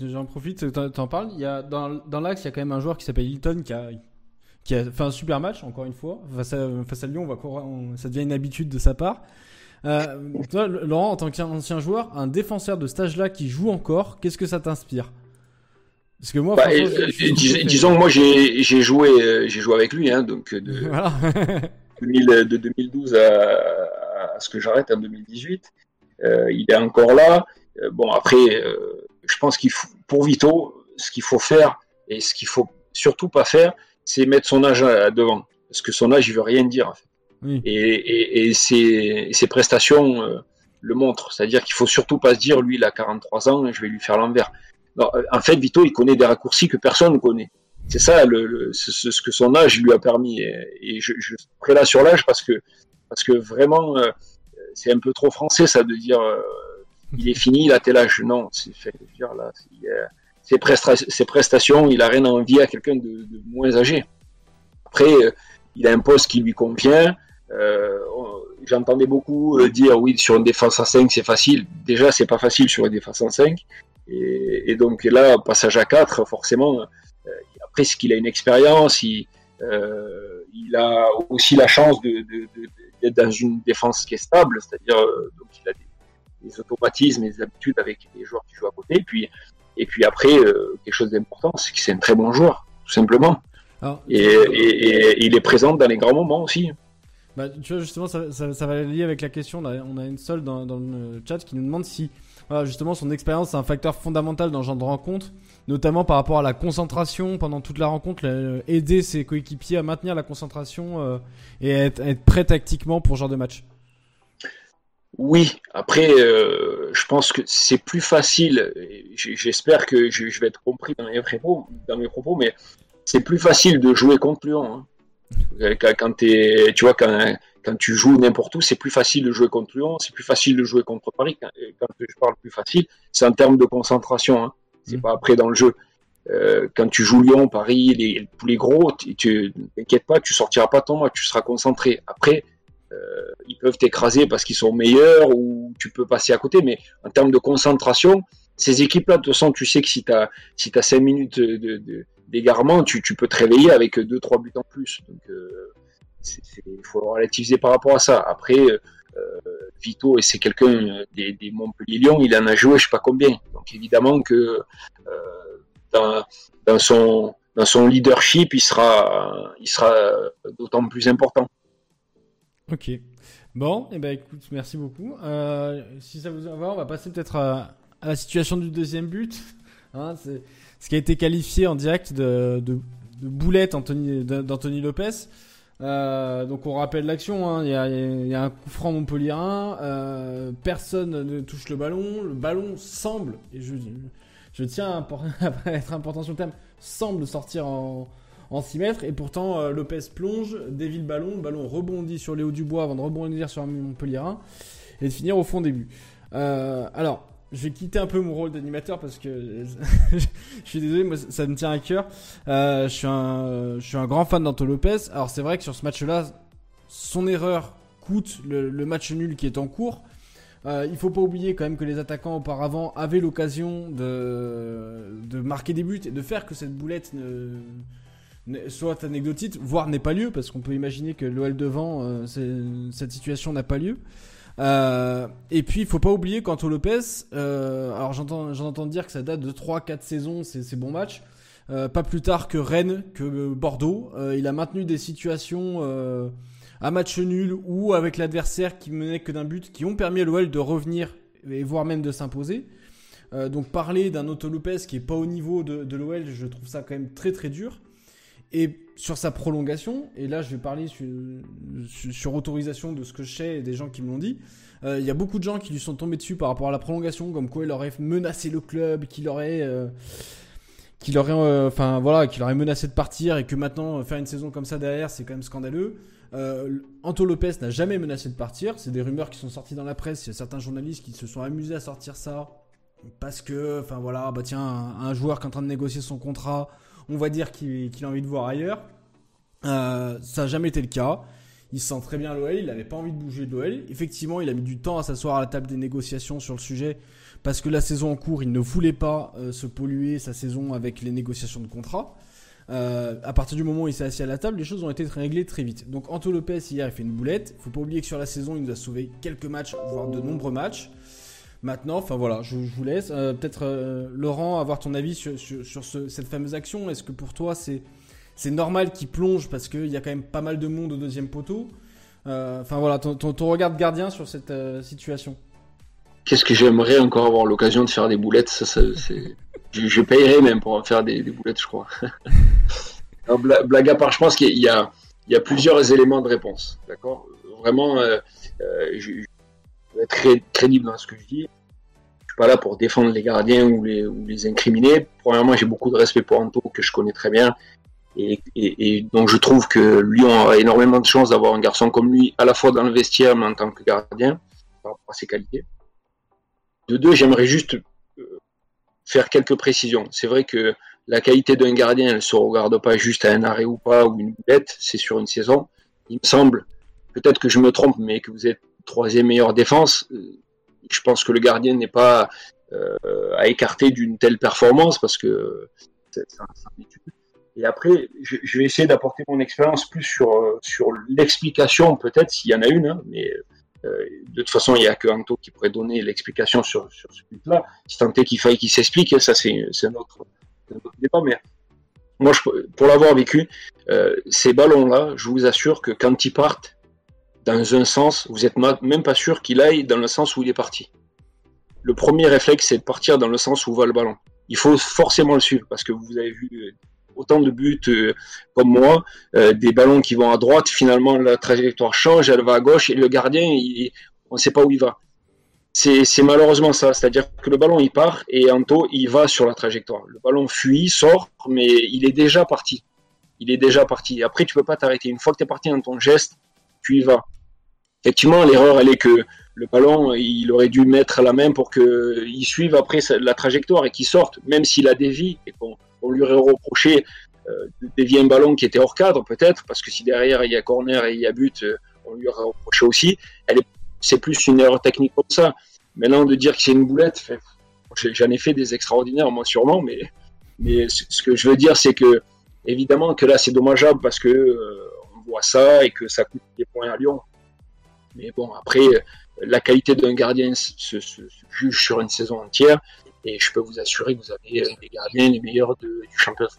j'en profite, tu en parles. Il y a, dans, l'axe, il y a quand même un joueur qui s'appelle Hilton qui a, fait un super match, encore une fois. Face à, Lyon, ça devient une habitude de sa part. Euh, toi, Laurent, en tant qu'ancien joueur, un défenseur de stage là qui joue encore, qu'est-ce que ça t'inspire? Parce que moi, bah, disons que moi j'ai joué, euh, j'ai joué avec lui, hein, donc de, 2012 à, ce que j'arrête en 2018. Euh, il est encore là. bon, après, je pense qu'il faut, pour Vito, ce qu'il faut faire et ce qu'il faut surtout pas faire, c'est mettre son âge devant. Parce que son âge, il veut rien dire. En fait. Et, et, ses, prestations euh, le montrent. C'est-à-dire qu'il faut surtout pas se dire, lui, il a 43 ans, je vais lui faire l'envers. En fait, Vito, il connaît des raccourcis que personne ne connaît. C'est ça ce, que son âge lui a permis. Et, je, je suis là sur l'âge parce que, parce que vraiment, euh, c'est un peu trop français, ça, de dire euh, il est fini, il a tel âge. Non, c'est fait dire là. Ses, prestations, il a rien à envier à quelqu'un de, moins âgé. Après, il a un poste qui lui convient. Euh, j'entendais beaucoup euh, dire oui sur une défense à 5 c'est facile. Déjà c'est pas facile sur une défense à 5. Et, donc là passage à 4 forcément. Euh, après ce qu'il a une expérience, il, il a aussi la chance d'être dans une défense qui est stable, c'est-à-dire donc il a des, automatismes et des habitudes avec les joueurs qui jouent à côté. Et puis, et puis après, quelque chose d'important, c'est que c'est un très bon joueur, tout simplement. et, et, il est présent dans les grands moments aussi. Bah, tu vois, justement, ça, ça, va lier avec la question. on a une seule dans, le chat qui nous demande si, justement, son expérience est un facteur fondamental dans ce genre de rencontre, notamment par rapport à la concentration pendant toute la rencontre, aider ses coéquipiers à maintenir la concentration euh, et être, être, prêt tactiquement pour ce genre de match. Oui, après, euh, je pense que c'est plus facile. J'espère que je, vais être compris dans mes propos, dans mes propos mais c'est plus facile de jouer contre Lyon. Hein. Euh, quand, es, tu vois, quand, quand tu joues n'importe où, c'est plus facile de jouer contre Lyon, c'est plus facile de jouer contre Paris. Quand, je parle plus facile, c'est en termes de concentration. Hein. C'est mmh. pas après dans le jeu. Euh, quand tu joues Lyon, Paris, les, tous les gros, tu t'inquiète pas, tu sortiras pas ton match, tu seras concentré. Après, euh, ils peuvent t'écraser parce qu'ils sont meilleurs ou tu peux passer à côté, mais en termes de concentration, ces équipes-là, de toute façon, tu sais que si tu as, si as 5 minutes d'égarement, tu, peux te réveiller avec 2-3 buts en plus. Donc, il faut relativiser par rapport à ça. Après, Vito, et c'est quelqu'un des, Montpellier-Lyon, il en a joué je sais pas combien. Donc évidemment que dans, son, leadership, il sera, d'autant plus important. Ok. Bon, et eh ben écoute, merci beaucoup. Euh, si ça vous va, on va passer peut-être à, la situation du deuxième but. Hein, c'est ce qui a été qualifié en direct de, boulette d'Anthony Lopez. Euh, donc on rappelle l'action, hein. il, y a, un coup franc Montpellier euh, personne ne touche le ballon, le ballon semble, et je, tiens à, être important sur le thème, semble sortir en, en 6 mètres. Et pourtant, euh, Lopez plonge, dévie le ballon. Le ballon rebondit sur Léo Dubois avant de rebondir sur Montpellier et de finir au fond des buts. Euh, alors, je vais quitter un peu mon rôle d'animateur parce que je suis désolé, moi ça me tient à cœur. Euh, je, suis un, grand fan d'Anto Lopez. Alors, c'est vrai que sur ce match-là, son erreur coûte le, match nul qui est en cours. Euh, il faut pas oublier quand même que les attaquants auparavant avaient l'occasion de, marquer des buts et de faire que cette boulette soit anecdotique, voire n'est pas lieu, parce qu'on peut imaginer que l'OL devant, euh, cette situation n'a pas lieu. Euh, et puis il faut pas oublier qu'Anto Lopez, euh, alors j'entends, j'entends dire que ça date de 3-4 saisons, c'est bons matchs. pas plus tard que Rennes, que Bordeaux. il a maintenu des situations à match nul ou avec l'adversaire qui menait que d'un but, qui ont permis à l'OL de revenir et voire même de s'imposer. donc parler d'un Otto Lopez qui est pas au niveau de, de l'OL, je trouve ça quand même très très dur. Et sur sa prolongation, et là je vais parler sur, autorisation de ce que je sais et des gens qui me l'ont dit, euh, il y a beaucoup de gens qui lui sont tombés dessus par rapport à la prolongation, comme quoi il aurait menacé le club, qu'il aurait... Euh, qu'il aurait, euh, qu'il aurait menacé de partir et que maintenant faire une saison comme ça derrière, c'est quand même scandaleux. Anto Lopez n'a jamais menacé de partir. C'est des rumeurs qui sont sorties dans la presse. Il y a certains journalistes qui se sont amusés à sortir ça parce que, enfin voilà, bah tiens, un joueur qui est en train de négocier son contrat, on va dire qu'il a envie de voir ailleurs. Euh, ça n'a jamais été le cas. Il se sent très bien l'OL, il n'avait pas envie de bouger de l'OL. Effectivement, il a mis du temps à s'asseoir à la table des négociations sur le sujet parce que la saison en cours, il ne voulait pas euh, se polluer sa saison avec les négociations de contrat. Euh, à partir du moment où il s'est assis à la table, les choses ont été réglées très vite. Donc Anto Lopez hier, il fait une boulette. Il faut pas oublier que sur la saison, il nous a sauvé quelques matchs, voire de nombreux matchs. Maintenant, enfin voilà, je, vous laisse. Euh, peut-être euh, Laurent, avoir ton avis sur, cette fameuse action. Est-ce que pour toi c'est normal qu'il plonge parce qu'il y a quand même pas mal de monde au deuxième poteau? Euh, Enfin voilà, ton, regard de gardien sur cette situation. Qu'est-ce que j'aimerais encore avoir l'occasion de faire des boulettes? Je, je, payerais même pour faire des, boulettes, je crois. blague à part, je pense qu'il y, a, plusieurs éléments de réponse. D'accord? Vraiment, je, être crédible dans ce que je dis pas là pour défendre les gardiens ou les, incriminer. Premièrement, j'ai beaucoup de respect pour Anto, que je connais très bien. Et, donc je trouve que Lyon a énormément de chance d'avoir un garçon comme lui, à la fois dans le vestiaire, mais en tant que gardien, par rapport à ses qualités. De deux, j'aimerais juste euh, faire quelques précisions. C'est vrai que la qualité d'un gardien, elle se regarde pas juste à un arrêt ou pas, ou une boulette, c'est sur une saison. Il me semble, peut-être que je me trompe, mais que vous êtes troisième meilleure défense. Euh, je pense que le gardien n'est pas euh, à écarter d'une telle performance parce que c'est un, Et après, je, vais essayer d'apporter mon expérience plus sur, sur l'explication, peut-être s'il y en a une, hein, mais euh, de toute façon, il n'y a que Anto qui pourrait donner l'explication sur, sur ce but-là. Si tant est qu'il faille qu'il s'explique, hein, ça c'est un un autre débat, mais moi, pour l'avoir vécu, euh, ces ballons-là, je vous assure que quand ils partent, dans un sens, vous n'êtes même pas sûr qu'il aille dans le sens où il est parti. Le premier réflexe, c'est de partir dans le sens où va le ballon. Il faut forcément le suivre parce que vous avez vu euh, autant de buts euh, comme moi, euh, des ballons qui vont à droite, finalement la trajectoire change, elle va à gauche et le gardien, on ne sait pas où il va. C'est malheureusement ça, c'est-à-dire que le ballon il part et Anto il va sur la trajectoire. Le ballon fuit, sort, mais il est déjà parti. Il est déjà parti. Après, tu peux pas t'arrêter. Une fois que tu es parti dans ton geste, tu y vas. Effectivement, l'erreur, elle est que le ballon, il aurait dû mettre la main pour qu'il suive après la trajectoire et qu'il sorte, même s'il a dévié et qu'on lui aurait reproché euh, de dévier un ballon qui était hors cadre, peut-être, parce que si derrière il y a corner et il y a but, euh, on lui aurait reproché aussi. C'est plus une erreur technique comme ça. Maintenant, de dire que c'est une boulette, j'en ai fait des extraordinaires, moi sûrement, mais, mais ce que je veux dire, c'est que évidemment que là, c'est dommageable parce que euh, on voit ça et que ça coûte des points à Lyon. Mais bon, après, la qualité d'un gardien se, juge sur une saison entière. Et je peux vous assurer que vous avez des gardiens les meilleurs du championnat.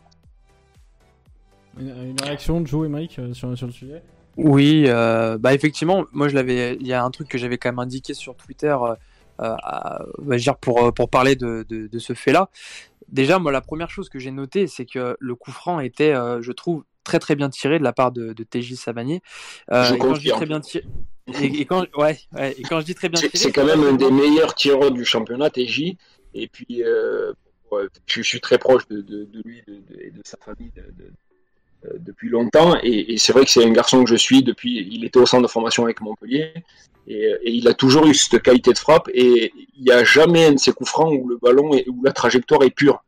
Une, une réaction de Joe et Mike sur, sur le sujet? Oui, euh, bah effectivement, moi je l'avais. Il y a un truc que j'avais quand même indiqué sur Twitter, euh, euh dire pour euh, pour parler de, de, de ce fait-là. Déjà, moi la première chose que j'ai notée, c'est que le coup franc était, je trouve, très très bien tiré de la part de, de TJ Savanier. je et quand je dis très bien tiré, et, quand ouais, ouais, et quand je dis très bien c'est quand même un des meilleurs tireurs du championnat TJ. Et puis, je suis très proche de, de, de lui et de, sa famille, euh, depuis longtemps. Et, c'est vrai que c'est un garçon que je suis depuis. Il était au centre de formation avec Montpellier. Et, il a toujours eu cette qualité de frappe. Et il n'y a jamais un de ses coups francs où le ballon est, où la trajectoire est pure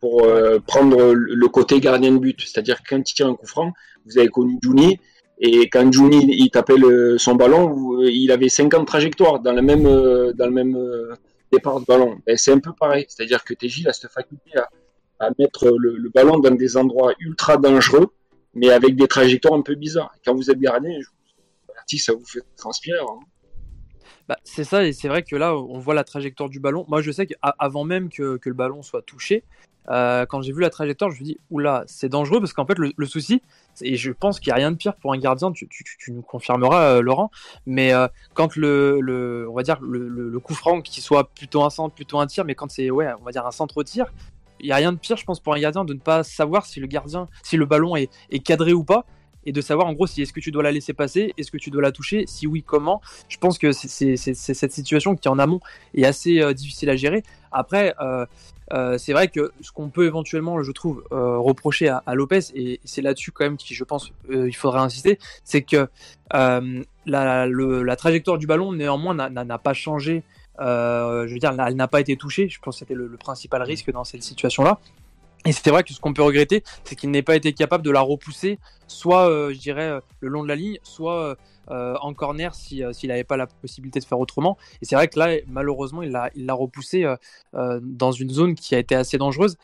pour euh, prendre le côté gardien de but. C'est-à-dire quand il tire un coup franc, vous avez connu Juni. Et quand Juni il tapait son ballon, il avait 50 trajectoires dans le même, euh, dans le même départ de ballon. c'est un peu pareil. C'est-à-dire que TJ a cette faculté à, à mettre le, ballon dans des endroits ultra dangereux, mais avec des trajectoires un peu bizarres. Quand vous êtes gardien, je ça vous fait transpirer. Hein. Bah, c'est ça, et c'est vrai que là, on voit la trajectoire du ballon. Moi, je sais qu'avant même que, que, le ballon soit touché, euh, quand j'ai vu la trajectoire, je me dis, oula, c'est dangereux parce qu'en fait, le, souci, et je pense qu'il n'y a rien de pire pour un gardien, tu, nous confirmeras, euh, Laurent, mais euh, quand le, le, on va dire, le, le, coup franc, qui soit plutôt un centre, plutôt un tir, mais quand c'est, ouais, on va dire un centre au tir, il y a rien de pire, je pense, pour un gardien de ne pas savoir si le gardien, si le ballon est, cadré ou pas, et de savoir en gros si est-ce que tu dois la laisser passer, est-ce que tu dois la toucher, si oui, comment. Je pense que c'est cette situation qui en amont est assez difficile à gérer. Après, euh, euh, c'est vrai que ce qu'on peut éventuellement, je trouve, reprocher à, Lopez, et c'est là-dessus quand même qui, je pense, il faudrait insister, c'est que la, trajectoire du ballon néanmoins n'a pas changé euh, je veux dire, elle n'a pas été touchée. Je pense que c'était le, principal risque dans cette situation-là. Et c'est vrai que ce qu'on peut regretter, c'est qu'il n'ait pas été capable de la repousser, soit, euh, je dirais, euh, le long de la ligne, soit en corner s'il n'avait pas la possibilité de faire autrement. Et c'est vrai que là, malheureusement, il l'a il repoussé dans une zone qui a été assez dangereuse.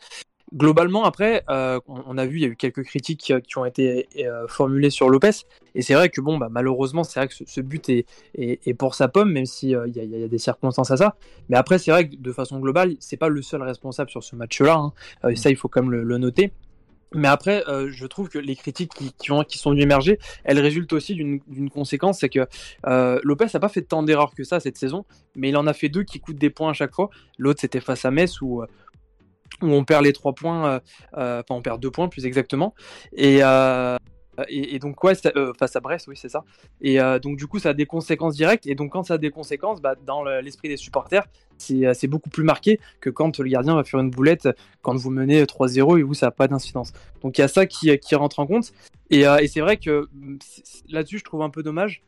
Globalement, après, euh, on, a vu, il y a eu quelques critiques qui ont été euh, formulées sur Lopez, et c'est vrai que bon, bah, malheureusement, c'est vrai que ce, but est, pour sa pomme, même s'il euh, y, a des circonstances à ça. Mais après, c'est vrai que de façon globale, c'est pas le seul responsable sur ce match-là. Hein. et ça, il faut quand même le, noter. Mais après, je trouve que les critiques qui, ont, sont venues émerger, elles résultent aussi d'une conséquence, c'est que Lopez n'a pas fait tant d'erreurs que ça cette saison, mais il en a fait deux qui coûtent des points à chaque fois. L'autre, c'était face à Metz, où où on perd les trois points, euh, euh, enfin on perd deux points plus exactement. Et, euh, donc ouais, face à Brest, oui c'est ça. Et donc du coup ça a des conséquences directes. Et donc quand ça a des conséquences, bah, dans l'esprit des supporters, c'est beaucoup plus marqué que quand le gardien va faire une boulette quand vous menez 3-0 et vous ça n'a pas d'incidence. Donc il y a ça qui, rentre en compte. Et, et c'est vrai que là-dessus je trouve un peu dommage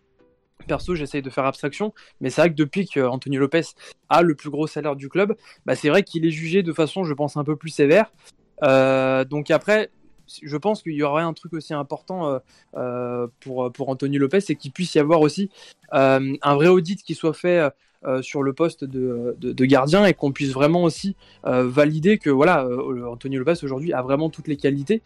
Perso, j'essaye de faire abstraction, mais c'est vrai que depuis qu'Anthony Lopez a le plus gros salaire du club, bah c'est vrai qu'il est jugé de façon, je pense, un peu plus sévère. Euh, donc après, je pense qu'il y aurait un truc aussi important euh, euh, pour, pour Anthony Lopez, c'est qu'il puisse y avoir aussi un vrai audit qui soit fait euh, sur le poste de, gardien et qu'on puisse vraiment aussi euh, valider que voilà, euh, Antonio Lopez aujourd'hui a vraiment toutes les qualités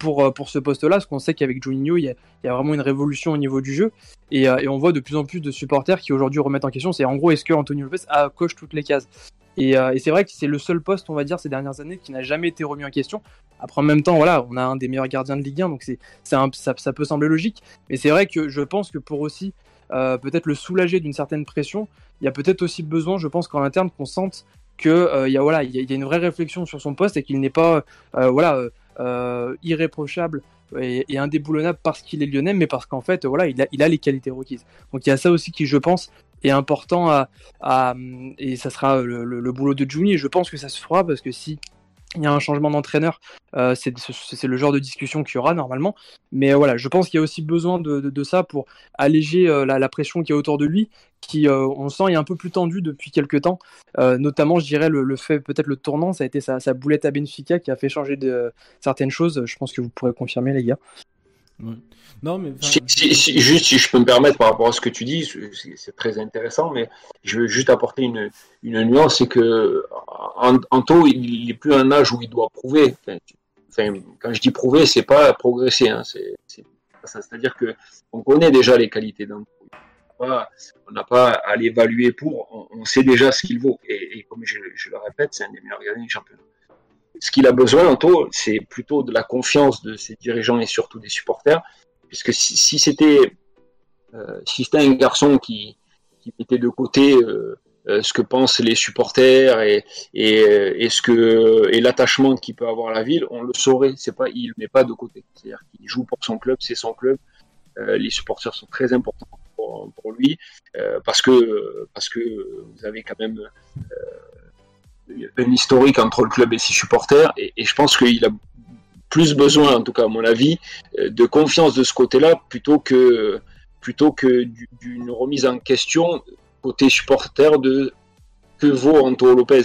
pour, ce poste-là, parce qu'on sait qu'avec Juninho, il y, a, il y, a, vraiment une révolution au niveau du jeu et, on voit de plus en plus de supporters qui aujourd'hui remettent en question, c'est en gros, est-ce que Antonio Lopez a, coche toutes les cases? Et, c'est vrai que c'est le seul poste, on va dire, ces dernières années qui n'a jamais été remis en question. Après, en même temps, voilà, on a un des meilleurs gardiens de Ligue 1, donc ça peut sembler logique. Mais c'est vrai que je pense que pour aussi euh, peut-être le soulager d'une certaine pression. Il y a peut-être aussi besoin, je pense qu'en interne, qu'on sente qu'il euh, y, a, y, a une vraie réflexion sur son poste et qu'il n'est pas euh, voilà, irréprochable et, indéboulonnable parce qu'il est lyonnais, mais parce qu'en fait, voilà, il a, les qualités requises. Donc il y a ça aussi qui, je pense, est important et ça sera le, le, boulot de Juni. Et je pense que ça se fera parce que si il y a un changement d'entraîneur, euh, c'est le genre de discussion qu'il y aura normalement. Mais euh, voilà, je pense qu'il y a aussi besoin de, ça pour alléger euh, la, pression qui est autour de lui, qui, on sent, est un peu plus tendue depuis quelques temps. notamment, je dirais, le, fait, peut-être le tournant, ça a été sa, boulette à Benfica qui a fait changer de, certaines choses. Je pense que vous pourrez confirmer, les gars. Non, mais. juste si je peux me permettre par rapport à ce que tu dis, c'est très intéressant, mais je veux juste apporter une, une nuance c'est que Anto, il n'est plus à un âge où il doit prouver. Enfin, quand je dis prouver, c'est pas progresser. Hein, c'est-à-dire que on connaît déjà les qualités d'Anto. On n'a pas à l'évaluer pour, on, sait déjà ce qu'il vaut. Et, comme je, je, le répète, c'est un des meilleurs gardiens du championnat ce qu'il a besoin, Anto, c'est plutôt de la confiance de ses dirigeants et surtout des supporters. Puisque si, c'était euh, si c'était un garçon qui, qui mettait de côté euh, euh, ce que pensent les supporters et, et, ce que et l'attachement qu'il peut avoir à la ville, on le saurait. C'est pas, il met pas de côté. C'est-à-dire qu'il joue pour son club, c'est son club. les supporters sont très importants pour, pour lui parce que parce que vous avez quand même un historique entre le club et ses supporters, et, je pense qu'il a plus besoin, en tout cas à mon avis, euh, de confiance de ce côté-là plutôt que plutôt que d'une remise en question côté supporter de que vaut Anto Lopez.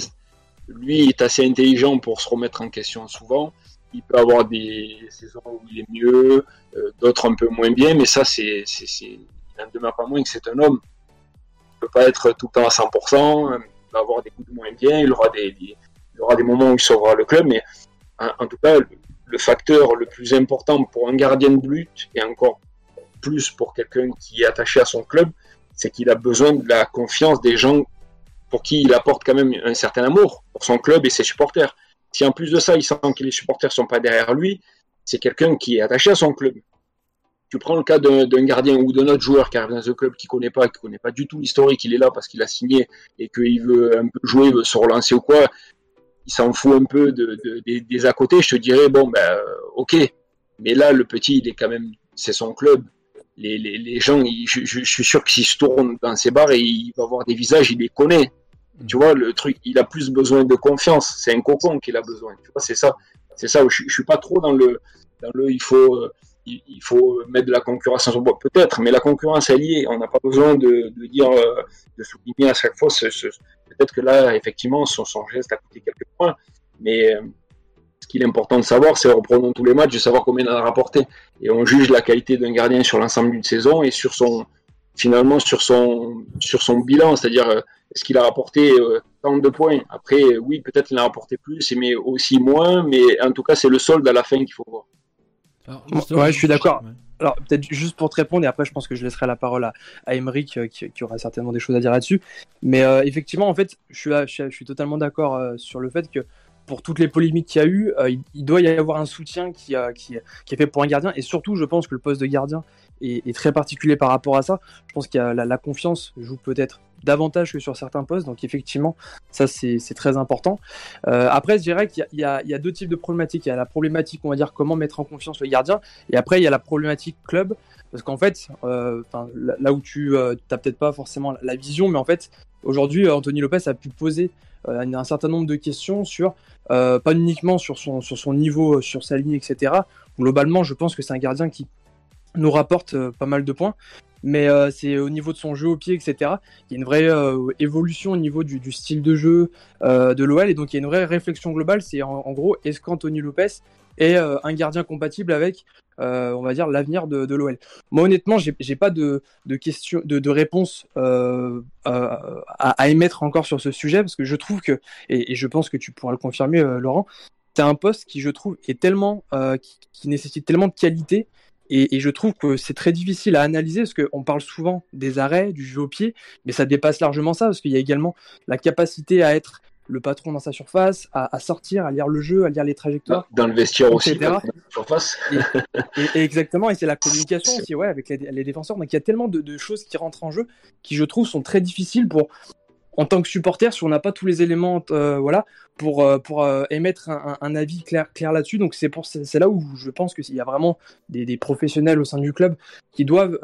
Lui est assez intelligent pour se remettre en question souvent. Il peut avoir des saisons où il est mieux, euh, d'autres un peu moins bien, mais ça, c'est, il n'en demeure pas moins que c'est un homme. Il ne peut pas être tout le temps à 100% il va avoir des coups de moins bien, il aura des, il aura des moments où il sauvera le club, mais en, tout cas, le, facteur le plus important pour un gardien de but, et encore plus pour quelqu'un qui est attaché à son club, c'est qu'il a besoin de la confiance des gens pour qui il apporte quand même un certain amour pour son club et ses supporters. Si en plus de ça, il sent que les supporters sont pas derrière lui, c'est quelqu'un qui est attaché à son club tu prends le cas d'un gardien ou d'un autre joueur qui arrive dans un club qui connaît pas, qui connaît pas du tout l'historique, il est là parce qu'il a signé et qu'il veut un peu jouer, veut se relancer ou quoi, il s'en fout un peu de, des à côté, je te dirais, bon, ben, ok. Mais là, le petit, il est quand même, c'est son club. Les, les, les gens, je, je, suis sûr que s'il se tourne dans ses bars et il va voir des visages, il les connaît. Tu vois, le truc, il a plus besoin de confiance. C'est un cocon qu'il a besoin. Tu vois, c'est ça. C'est ça je, je suis pas trop dans le, dans le, il faut, il faut mettre de la concurrence en bois, peut-être, mais la concurrence est liée. On n'a pas besoin de, dire, euh, de souligner à chaque fois. peut-être que là, effectivement, son, geste a coûté quelques points, mais euh, ce qu'il est important de savoir, c'est reprenons tous les matchs, de savoir combien il en a rapporté. Et on juge la qualité d'un gardien sur l'ensemble d'une saison et sur son, finalement, sur son, sur son bilan, c'est-à-dire euh, est-ce qu'il a rapporté tant de points? Après, oui, peut-être qu'il en a rapporté plus, mais aussi moins, mais en tout cas, c'est le solde à la fin qu'il faut voir ouais, je suis d'accord. Alors, peut-être juste pour te répondre, et après, je pense que je laisserai la parole à, à Emeric, euh, qui, aura certainement des choses à dire là-dessus. Mais euh, effectivement, en fait, je suis, je, suis totalement d'accord euh, sur le fait que pour toutes les polémiques qu'il y a eu, il, doit y avoir un soutien qui, qui, qui, est fait pour un gardien. Et surtout, je pense que le poste de gardien est, très particulier par rapport à ça. Je pense qu'il y a la, confiance joue peut-être davantage que sur certains postes. Donc effectivement, ça c'est très important. Euh, après, je dirais qu'il y, a deux types de problématiques. Il y a la problématique, on va dire, comment mettre en confiance le gardien. Et après, il y a la problématique club. Parce qu'en fait, euh, là où tu euh, n'as peut-être pas forcément la vision, mais en fait, aujourd'hui, Anthony Lopez a pu poser un certain nombre de questions sur, pas uniquement sur son niveau, sur sa ligne, etc. Globalement, je pense que c'est un gardien qui nous rapporte euh, pas mal de points. Mais euh, c'est au niveau de son jeu au pied, etc. Il y a une vraie euh, évolution au niveau du, style de jeu de l'OL. Et donc il y a une vraie réflexion globale. C'est en, gros, est-ce qu'Anthony Lopez est un gardien compatible avec, on va dire, l'avenir de, l'OL Moi honnêtement, j'ai pas de, de, question, de, de réponse à, émettre encore sur ce sujet. Parce que je trouve que, et, je pense que tu pourras le confirmer Laurent, c'est un poste qui je trouve est tellement, qui nécessite tellement de qualité et, je trouve que c'est très difficile à analyser parce qu'on parle souvent des arrêts, du jeu au pied, mais ça dépasse largement ça parce qu'il y a également la capacité à être le patron dans sa surface, à, sortir, à lire le jeu, à lire les trajectoires. Dans le vestiaire aussi, dans surface. Et, exactement, et c'est la communication aussi, ouais, avec les, défenseurs. Donc il y a tellement de, de, choses qui rentrent en jeu qui, je trouve, sont très difficiles pour en tant que supporter, si on n'a pas tous les éléments, euh, voilà, pour euh, pour euh, émettre un, avis clair clair là-dessus. Donc c'est c'est là où je pense qu'il y a vraiment des, professionnels au sein du club qui doivent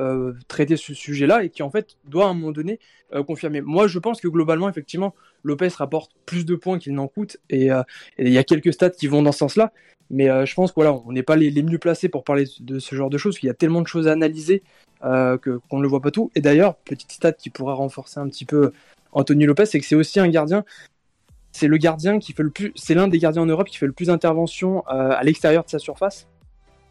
traiter ce sujet-là et qui en fait doivent à un moment donné confirmer. Moi, je pense que globalement, effectivement, Lopez rapporte plus de points qu'il n'en coûte et il y a quelques stats qui vont dans ce sens-là. Mais je pense qu'on n'est pas les, mieux placés pour parler de ce genre de choses. Il y a tellement de choses à analyser qu'on ne le voit pas tout. Et d'ailleurs, petite stat qui pourra renforcer un petit peu Anthony Lopez, c'est que c'est aussi un gardien. C'est le gardien qui fait le plus, c'est l'un des gardiens en Europe qui fait le plus d'interventions euh, à l'extérieur de sa surface.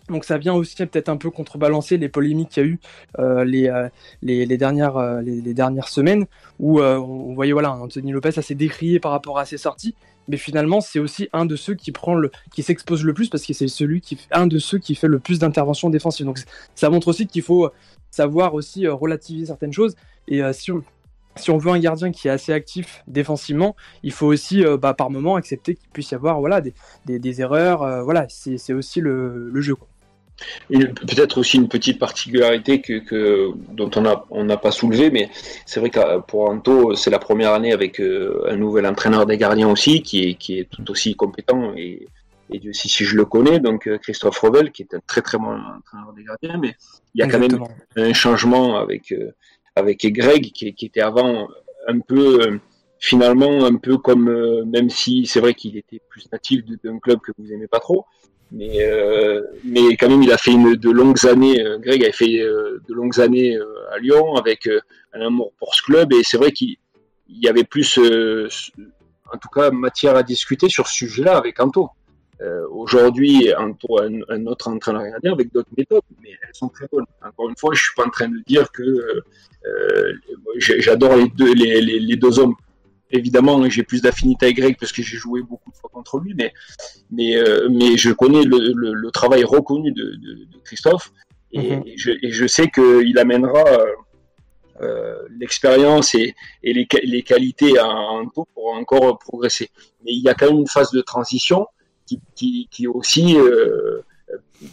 Donc ça vient aussi peut-être un peu contrebalancer les polémiques qu'il y a eu euh, les, euh, les, les, dernières, les, dernières semaines où on voyait voilà Anthony Lopez assez décrié par rapport à ses sorties, mais finalement c'est aussi un de ceux qui prend le qui s'expose le plus parce que c'est celui qui un de ceux qui fait le plus d'interventions défensives. Donc ça montre aussi qu'il faut savoir aussi relativiser certaines choses et si on si on veut un gardien qui est assez actif défensivement, il faut aussi euh, bah, par moment accepter qu'il puisse y avoir voilà, des, des, des erreurs. Euh, voilà, c'est aussi le, le jeu. Peut-être aussi une petite particularité que, que dont on n'a on pas soulevé, mais c'est vrai que pour Anto, c'est la première année avec euh, un nouvel entraîneur des gardiens aussi, qui est, qui est tout aussi compétent et, et Dieu si, si je le connais, donc Christophe Revel, qui est un très très bon entraîneur des gardiens, mais il y a Exactement. quand même un changement avec avec Greg qui, qui, était avant un peu euh, finalement un peu comme euh, même si c'est vrai qu'il était plus natif d'un club que vous aimez pas trop mais euh, mais quand même il a fait une, de longues années Greg a fait de longues années à Lyon avec un amour pour ce club et c'est vrai qu'il y avait plus en tout cas matière à discuter sur ce sujet-là avec Anto euh, Aujourd'hui, un, un, autre entraîneur gardien avec d'autres méthodes, mais elles sont très bonnes. Encore une fois, je suis pas en train de dire que euh, j'adore les deux, les, les, les, deux hommes. Évidemment, j'ai plus d'affinité avec Greg parce que j'ai joué beaucoup de fois contre lui, mais, mais, euh, mais je connais le, le, le, travail reconnu de, de, de Christophe et, mm -hmm. et, je, et, je, sais qu'il amènera euh, l'expérience et, et les, les, qualités à Anto pour encore progresser. Mais il y a quand même une phase de transition qui, aussi euh,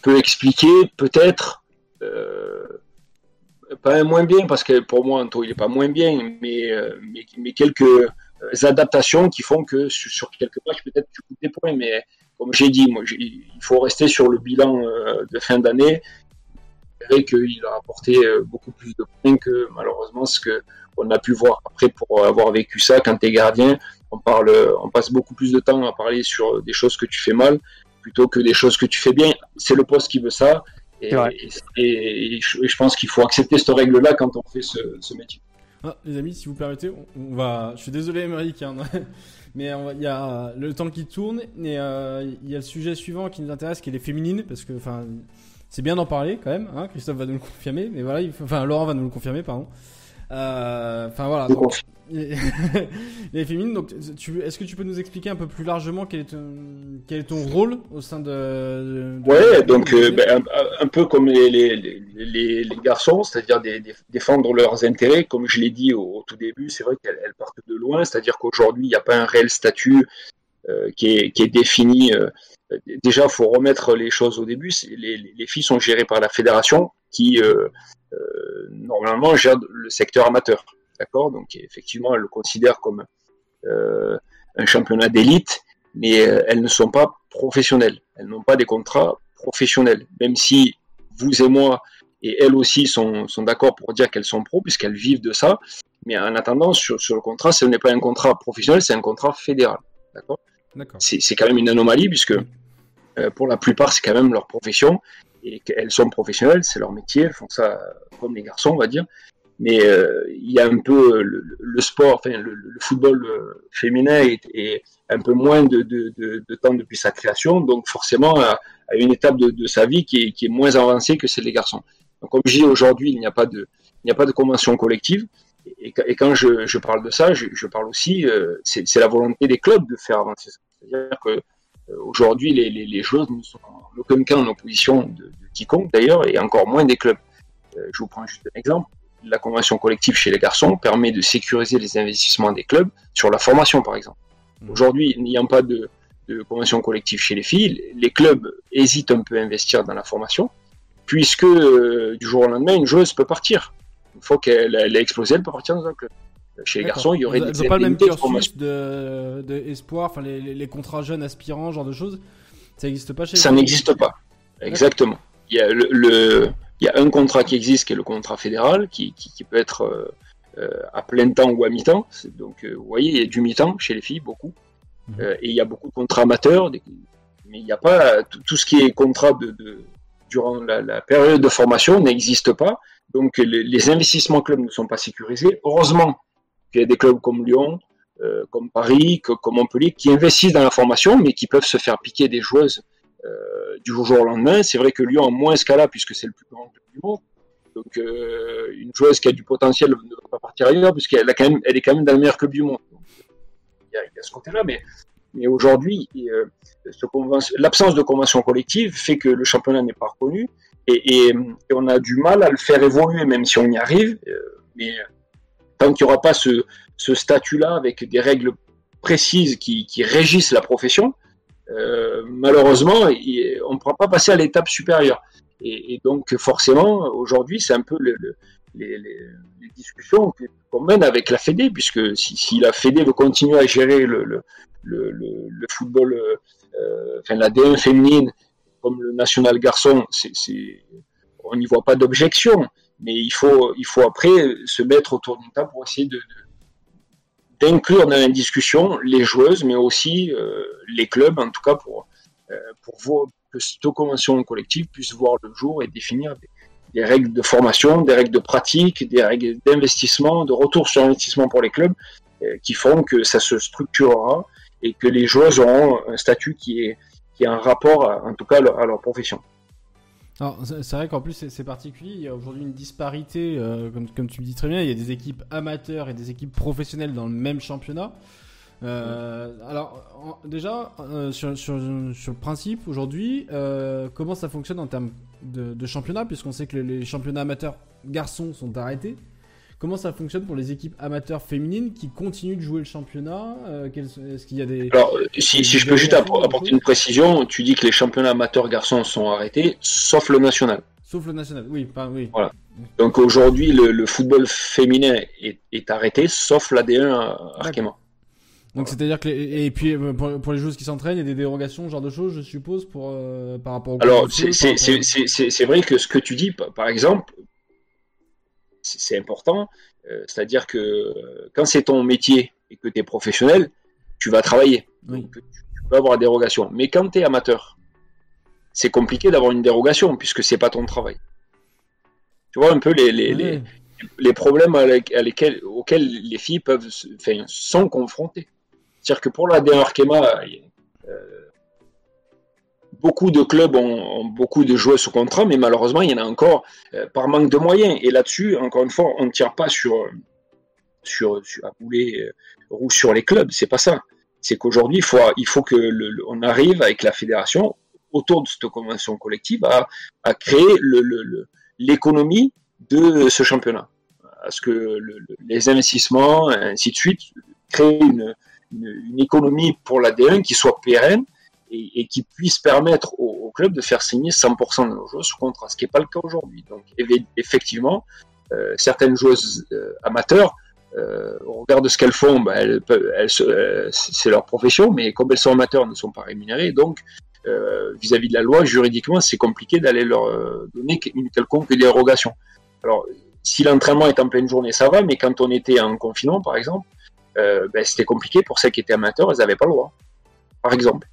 peut expliquer peut-être euh, pas moins bien parce que pour moi Anto il est pas moins bien mais euh, mais, quelques adaptations qui font que sur, quelques matchs peut-être tu coupes des points. Mais comme j'ai dit moi il faut rester sur le bilan de fin d'année. Et qu'il a apporté beaucoup plus de points que malheureusement ce que on a pu voir après pour avoir vécu ça quand tu es gardien on parle, on passe beaucoup plus de temps à parler sur des choses que tu fais mal plutôt que des choses que tu fais bien. C'est le poste qui veut ça. Et, et, et, je, pense qu'il faut accepter cette règle-là quand on fait ce, ce métier. Ah, les amis, si vous permettez, on va. Je suis désolé, Émeric, hein, mais il y a le temps qui tourne et euh, il y a le sujet suivant qui nous intéresse, qui est les féminines, parce que enfin, c'est bien d'en parler quand même. Hein, Christophe va nous le confirmer, mais voilà, il faut... enfin Laurent va nous le confirmer, pardon. Euh, enfin voilà. Donc, les féminines. Donc, tu, est-ce que tu peux nous expliquer un peu plus largement quel est ton, quel est ton rôle au sein de. de ouais, donc euh, ben, un, un, peu comme les, les, les, les garçons, c'est-à-dire des, des, défendre leurs intérêts. Comme je l'ai dit au, au, tout début, c'est vrai qu'elles partent de loin, c'est-à-dire qu'aujourd'hui, il n'y a pas un réel statut euh, qui, est, qui est défini. Euh, déjà, il faut remettre les choses au début. Les, les, filles sont gérées par la fédération qui, euh, normalement, gère le secteur amateur. D'accord Donc, effectivement, elles le considèrent comme euh, un championnat d'élite, mais euh, elles ne sont pas professionnelles. Elles n'ont pas des contrats professionnels. Même si vous et moi, et elles aussi, sont, sont d'accord pour dire qu'elles sont pro, puisqu'elles vivent de ça. Mais en attendant, sur, sur le contrat, ce n'est pas un contrat professionnel, c'est un contrat fédéral. D'accord? C'est quand même une anomalie, puisque euh, pour la plupart, c'est quand même leur profession. Et qu'elles sont professionnelles, c'est leur métier, elles font ça comme les garçons, on va dire mais euh, il y a un peu le, le sport, enfin le, le football euh, féminin est, est, un peu moins de, de, de, de, temps depuis sa création, donc forcément à, à une étape de, sa vie qui est, qui est moins avancée que celle des garçons. Donc comme je dis aujourd'hui, il n'y a pas de il n'y a pas de convention collective. Et, et quand je, je, parle de ça, je, je parle aussi, euh, c'est la volonté des clubs de faire avancer ça. C'est-à-dire que euh, aujourd'hui, les, les, les, joueuses ne sont en aucun cas en opposition de, de quiconque d'ailleurs, et encore moins des clubs. Euh, je vous prends juste un exemple la convention collective chez les garçons permet de sécuriser les investissements des clubs sur la formation, par exemple. Mmh. Aujourd'hui, n'ayant pas de, de, convention collective chez les filles, les clubs hésitent un peu à investir dans la formation, puisque euh, du jour au lendemain, une joueuse peut partir. Une fois qu'elle a explosé, elle peut partir dans un club. Chez les garçons, il y aurait Ils des pas le même cursus de, de espoir, enfin les, les, les, contrats jeunes aspirants, genre de choses. Ça n'existe pas chez Ça n'existe pas. Exactement. Il y a le, le il y a un contrat qui existe, qui est le contrat fédéral, qui, qui, qui peut être euh, euh à plein temps ou à mi-temps. Donc, euh, vous voyez, il y a du mi-temps chez les filles, beaucoup. Mmh. Euh, et il y a beaucoup de contrats amateurs, des, mais il n'y a pas tout ce qui est contrat de, de durant la, la, période de formation n'existe pas. Donc, les, les, investissements clubs ne sont pas sécurisés. Heureusement qu'il y a des clubs comme Lyon, euh, comme Paris, que, comme Montpellier, qui investissent dans la formation, mais qui peuvent se faire piquer des joueuses du jour au lendemain. C'est vrai que Lyon a moins ce cas-là puisque c'est le plus grand club du monde. Donc euh, une joueuse qui a du potentiel ne va pas partir ailleurs puisqu'elle a quand même, elle est quand même dans le meilleur club du monde. Il, y a, y a ce côté-là, mais mais aujourd'hui, euh, l'absence de convention collective fait que le championnat n'est pas reconnu et, et, on a du mal à le faire évoluer, même si on y arrive. Euh, mais tant qu'il n'y aura pas ce, ce statut-là avec des règles précises qui, qui régissent la profession, euh, malheureusement, on ne pourra pas passer à l'étape supérieure. Et, donc, forcément, aujourd'hui, c'est un peu le, le, les, discussions qu'on mène avec la Fédé, puisque si, la Fédé veut continuer à gérer le, football, euh, enfin la D1 féminine, comme le national garçon, on n'y voit pas d'objection. Mais il faut, il faut après se mettre autour d'une table pour essayer de d'inclure dans la discussion les joueuses, mais aussi euh, les clubs, en tout cas pour, euh, pour voir que cette convention collective puisse voir le jour et définir des, règles de formation, des règles de pratique, des règles d'investissement, de retour sur investissement pour les clubs, euh, qui feront que ça se structurera et que les joueuses auront un statut qui est, qui a un rapport, à, en tout cas, à leur profession. C'est vrai qu'en plus c'est particulier, il y a aujourd'hui une disparité, euh, comme, tu le dis très bien, il y a des équipes amateurs et des équipes professionnelles dans le même championnat. Euh, alors déjà, euh, sur, le principe, aujourd'hui, comment ça fonctionne en termes de championnat, puisqu'on sait que les championnats amateurs garçons sont arrêtés? Comment ça fonctionne pour les équipes amateurs féminines qui continuent de jouer le championnat euh, Est-ce qu'il y a des. Alors, si, si je peux juste apporter une précision, tu dis que les championnats amateurs garçons sont arrêtés, sauf le national. Sauf le national, oui. Pas, oui. Voilà. Donc aujourd'hui, le, le, football féminin est, est arrêté, sauf la D1 Arkema. Donc c'est-à-dire que les... et puis euh, pour, pour les joueuses qui s'entraînent, il y a des dérogations, ce genre de choses, je suppose, pour euh, par rapport. Au Alors c'est vrai que ce que tu dis, par exemple, c'est important. Euh, C'est-à-dire que euh, quand c'est ton métier et que tu es professionnel, tu vas travailler. Oui. Donc, tu, peux avoir dérogation. Mais quand tu es amateur, c'est compliqué d'avoir une dérogation puisque c'est pas ton travail. Tu vois un peu les, les, oui. les, les, problèmes à lesquels, auxquels les filles peuvent, enfin, sont confrontées. C'est-à-dire que pour la Arkema, euh, beaucoup de clubs ont, beaucoup de joueurs sous contrat, mais malheureusement, il y en a encore euh, par manque de moyens. Et là-dessus, encore une fois, on ne tire pas sur, sur, à boulet euh, rouge sur les clubs. C'est pas ça. C'est qu'aujourd'hui, il faut, il faut que on arrive avec la fédération autour de cette convention collective à, créer l'économie de ce championnat. À ce que les investissements, ainsi de suite, créent une économie pour la D1 qui soit pérenne et, et, qui puisse permettre au, au, club de faire signer 100% de nos joueurs sous contrat, ce qui n'est pas le cas aujourd'hui. Donc effectivement, euh, certaines joueuses euh, amateurs, euh, au regard de ce qu'elles font, bah, elles, elles, elles, c'est leur profession, mais comme elles sont amateurs, elles ne sont pas rémunérées. Donc euh, vis-à-vis -vis de la loi, juridiquement, c'est compliqué d'aller leur euh, donner une quelconque dérogation. Alors, si l'entraînement est en pleine journée, ça va, mais quand on était en confinement, par exemple, euh, ben, c'était compliqué pour celles qui étaient amateurs, elles n'avaient pas le droit, par exemple.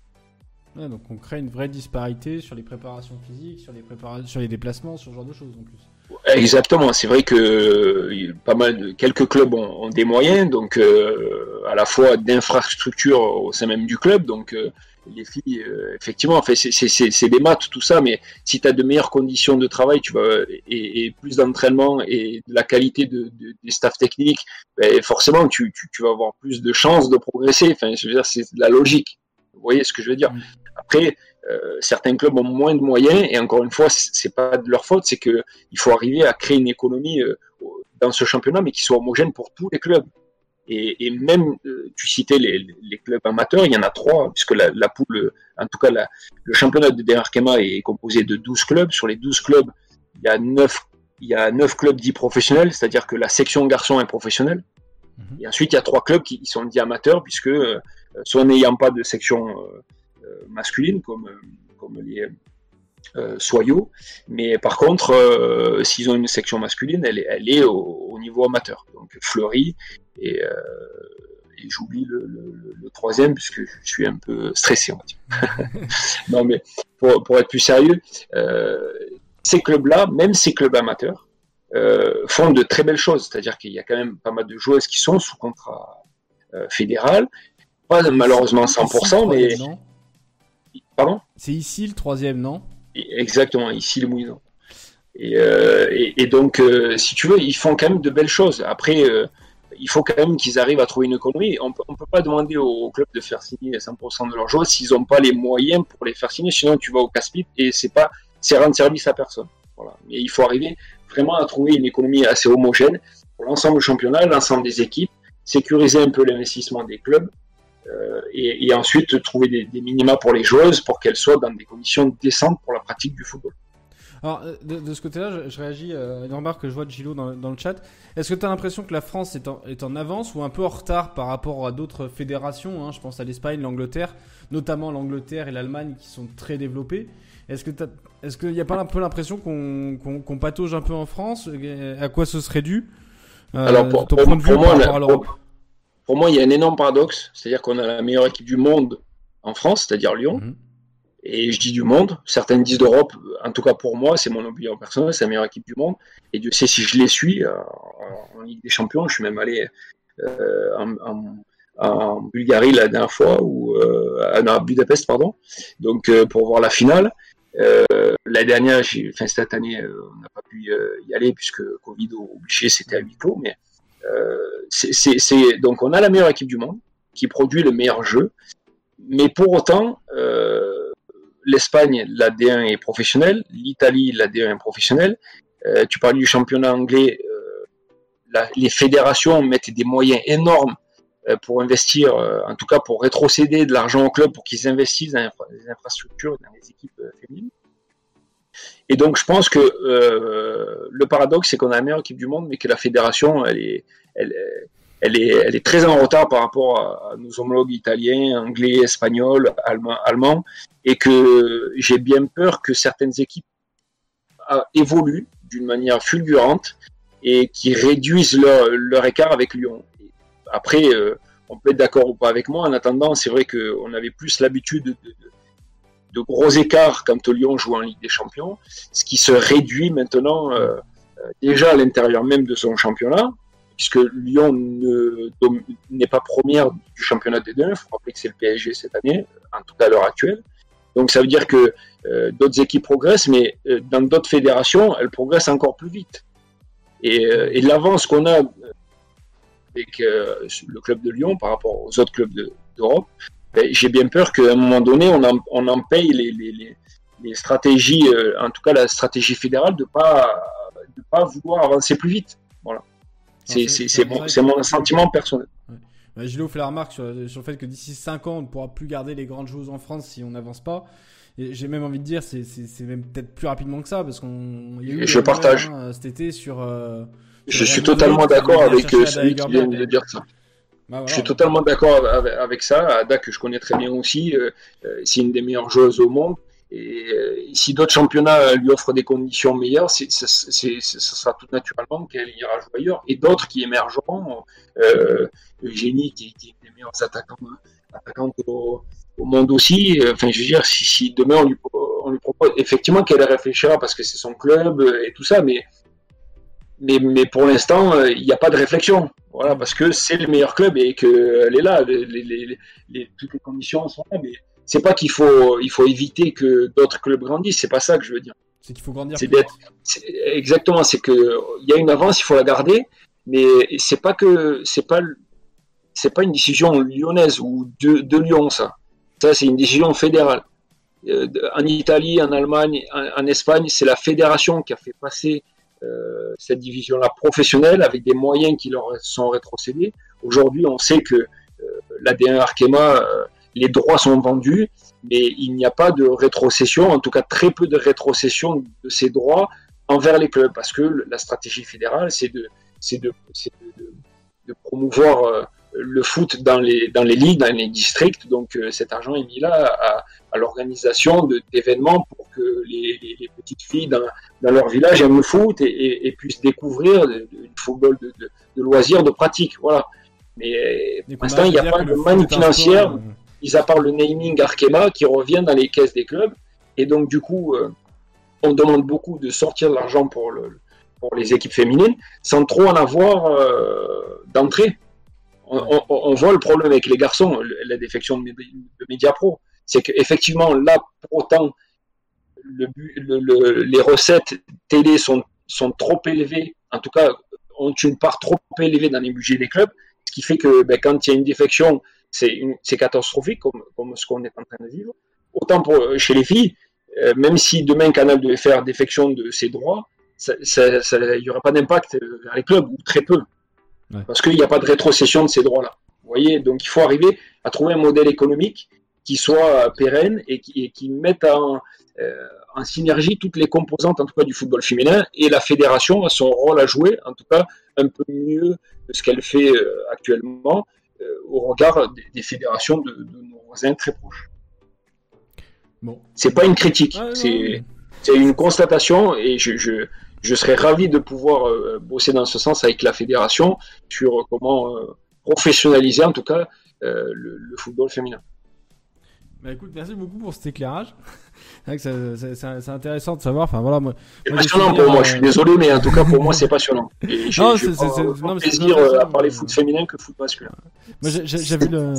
Donc on crée une vraie disparité sur les préparations physiques, sur les, prépara sur les déplacements, sur ce genre de choses en plus. Exactement, c'est vrai que pas mal quelques clubs ont, des moyens, donc euh, à la fois d'infrastructures au sein même du club, donc euh, les filles, euh, effectivement, c'est des maths, tout ça, mais si tu as de meilleures conditions de travail tu vas, et, plus d'entraînement et de la qualité de, de, des staffs techniques, ben forcément, tu, tu, vas avoir plus de chances de progresser. Enfin, c'est de la logique. Vous voyez ce que je veux dire Après, euh, certains clubs ont moins de moyens et encore une fois, c'est pas de leur faute, c'est que il faut arriver à créer une économie euh, dans ce championnat, mais qui soit homogène pour tous les clubs. Et, et même, euh, tu citais les, les, clubs amateurs, il y en a trois, puisque la, la poule, en tout cas, la, le championnat de Arkema est composé de 12 clubs. Sur les 12 clubs, il y a 9, il y a 9 clubs dits professionnels, c'est-à-dire que la section garçon est professionnelle. -hmm. Et ensuite, il y a trois clubs qui sont dits amateurs, puisque euh, soit n'ayant pas de section euh, masculine, comme, comme les euh, soyaux, mais par contre, euh, s'ils ont une section masculine, elle est, elle est au, au niveau amateur, donc Fleury, et, euh, et j'oublie le, le, le, troisième, puisque je suis un peu stressé, on va dire. non, mais pour, pour, être plus sérieux, ces clubs-là, même ces clubs amateurs, font de très belles choses, c'est-à-dire qu'il y a quand même pas mal de joueuses qui sont sous contrat fédéral, pas malheureusement 100%, mais... Pardon? C'est ici le troisième, non? Exactement, ici le Moulineau. Et, euh, et, et, donc, euh, si tu veux, ils font quand même de belles choses. Après, euh, il faut quand même qu'ils arrivent à trouver une économie. On ne peut pas demander au club de faire signer 100% de leurs joueurs s'ils n'ont pas les moyens pour les faire signer. Sinon, tu vas au casse et c'est pas, c'est rendre service à personne. Voilà. Mais il faut arriver vraiment à trouver une économie assez homogène pour l'ensemble du championnat, l'ensemble des équipes, sécuriser un peu l'investissement des clubs euh, et, ensuite trouver des, minima pour les joueuses pour qu'elles soient dans des conditions décentes pour la pratique du football. Alors, de, de ce côté-là, je, réagis à une remarque que je vois de Gilo dans, le chat. Est-ce que tu as l'impression que la France est en, est en, avance ou un peu en retard par rapport à d'autres fédérations hein, Je pense à l'Espagne, l'Angleterre, notamment l'Angleterre et l'Allemagne qui sont très développées. Est-ce que est-ce qu'il n'y a pas un peu l'impression qu'on qu qu patauge un peu en France? À quoi ce serait dû? Euh, Alors, pour, ton pour, point de vue pour par moi, pour, pour, moi, il y a un énorme paradoxe. C'est-à-dire qu'on a la meilleure équipe du monde en France, c'est-à-dire Lyon. Mm -hmm. Et je dis du monde, certaines disent d'Europe, en tout cas pour moi, c'est mon opinion personnelle, c'est la meilleure équipe du monde. Et Dieu sait si je les suis euh, en Ligue des Champions, je suis même allé euh, en, en, en, Bulgarie la dernière fois, ou euh, à Budapest, pardon, donc euh, pour voir la finale. Euh, la dernière, enfin cette année, on n'a pas pu y aller puisque Covid obligé, c'était à huis clos. Mais c'est donc on a la meilleure équipe du monde qui produit le meilleur jeu, mais pour autant, l'Espagne, la D1 est professionnelle, l'Italie, la D1 est professionnelle. Euh, tu parles du championnat anglais, euh, la, les fédérations mettent des moyens énormes euh, pour investir, en tout cas pour rétrocéder de l'argent au club pour qu'ils investissent dans les infrastructures, dans les équipes féminines. Et donc je pense que le paradoxe, c'est qu'on a la meilleure équipe du monde, mais que la fédération, elle est, elle, elle est, elle est très en retard par rapport à, nos homologues italiens, anglais, espagnols, allemands, et que j'ai bien peur que certaines équipes évoluent d'une manière fulgurante et qui réduisent leur écart avec Lyon. Après, euh, on peut être d'accord ou pas avec moi. En attendant, c'est vrai qu'on avait plus l'habitude de, gros écarts quand Lyon joue en Ligue des Champions, ce qui se réduit maintenant euh, déjà à l'intérieur même de son championnat, puisque Lyon n'est pas première du championnat des deux. Il faut rappeler que c'est le PSG cette année, en tout cas à l'heure actuelle. Donc ça veut dire que euh, d'autres équipes progressent, mais euh, dans d'autres fédérations, elles progressent encore plus vite. Euh, et l'avance qu'on a avec le club de Lyon par rapport aux autres clubs d'Europe, ben, j'ai bien peur qu'à un moment donné, on en, on en paye les, les, les stratégies, en tout cas la stratégie fédérale, de pas de pas vouloir avancer plus vite. Voilà. C'est mon, mon sentiment personnel. Ouais. Bah, Gilles fait la remarque sur, sur, le fait que d'ici 5 ans, on ne pourra plus garder les grandes joueuses en France si on n'avance pas. J'ai même envie de dire, c'est même peut-être plus rapidement que ça, parce qu'on. Je partage. Hein, cet été sur. Euh, je suis totalement d'accord avec euh, celui qui vient de dire ça. Bah, voilà. Je suis totalement d'accord avec, avec, ça. Ada, que je connais très bien aussi, euh, c'est une des meilleures joueuses au monde. Et euh, si d'autres championnats lui offrent des conditions meilleures, ce sera tout naturellement qu'elle ira jouer ailleurs. Et d'autres qui émergeront, euh, Eugénie qui, qui est une des meilleures attaquants, attaquantes au, au, monde aussi. Enfin, je veux dire, si, si demain on lui, on lui, propose, effectivement qu'elle réfléchira parce que c'est son club et tout ça, mais mais, mais pour l'instant, il n'y a pas de réflexion. Voilà, parce que c'est le meilleur club et qu'elle est là. Les, les, les, toutes les conditions sont là. Mais c'est pas qu'il faut, il faut éviter que d'autres clubs grandissent. C'est pas ça que je veux dire. C'est qu'il faut grandir. Exactement. C'est que il y a une avance, il faut la garder. Mais c'est pas que c'est pas c'est pas une décision lyonnaise ou de, de Lyon ça. Ça c'est une décision fédérale. En Italie, en Allemagne, en, en Espagne, c'est la fédération qui a fait passer euh, cette division-là professionnelle avec des moyens qui leur sont rétrocédés. Aujourd'hui, on sait que euh, l'AD1 Arkema, euh, les droits sont vendus, mais il n'y a pas de rétrocession, en tout cas très peu de rétrocession de ces droits envers les clubs, parce que la stratégie fédérale, c'est de, de, de, de, promouvoir le foot dans les, dans les ligues, dans les districts. Donc euh, cet argent est mis là à, à l'organisation d'événements pour que les, les, les, petites filles dans, dans, leur village aiment le foot et, et, et puissent découvrir du football de, de, de, loisirs, de pratique. Voilà. Mais pour l'instant, il n'y a pas de manne financière, euh... mis à part le naming Arkema qui revient dans les caisses des clubs. Et donc, du coup, euh, on demande beaucoup de sortir de l'argent pour, le, pour les équipes féminines sans trop en avoir euh, d'entrée on, voit le problème avec les garçons, la défection de, de Mediapro. c'est qu'effectivement, là, pour autant, le, les recettes télé sont, trop élevées, en tout cas, ont une part trop élevée dans les budgets des clubs, ce qui fait que ben, quand il y a une défection, c'est catastrophique, comme, ce qu'on est en train de vivre. Autant pour, chez les filles, euh, même si demain Canal devait faire défection de ses droits, il n'y aura pas d'impact vers les clubs, ou très peu. Parce qu'il n'y a pas de rétrocession de ces droits-là. Vous voyez, donc il faut arriver à trouver un modèle économique qui soit pérenne et qui, qui mette en, euh, en, synergie toutes les composantes, en tout cas du football féminin, et la fédération a son rôle à jouer, en tout cas un peu mieux que ce qu'elle fait euh, actuellement euh, au regard des, fédérations de, de, nos voisins très proches. Bon. C'est pas une critique, c'est une constatation, et je, je, je, serais ravi de pouvoir bosser dans ce sens avec la fédération sur comment professionnaliser en tout cas le, le football féminin. Bah écoute, merci beaucoup pour cet éclairage. c'est intéressant de savoir. Enfin voilà, moi. C'est passionnant pour moi. Je suis euh, désolé, mais en tout cas pour moi c'est passionnant. non, c'est plaisir euh, à parler foot féminin que foot masculin. Moi j'ai vu le.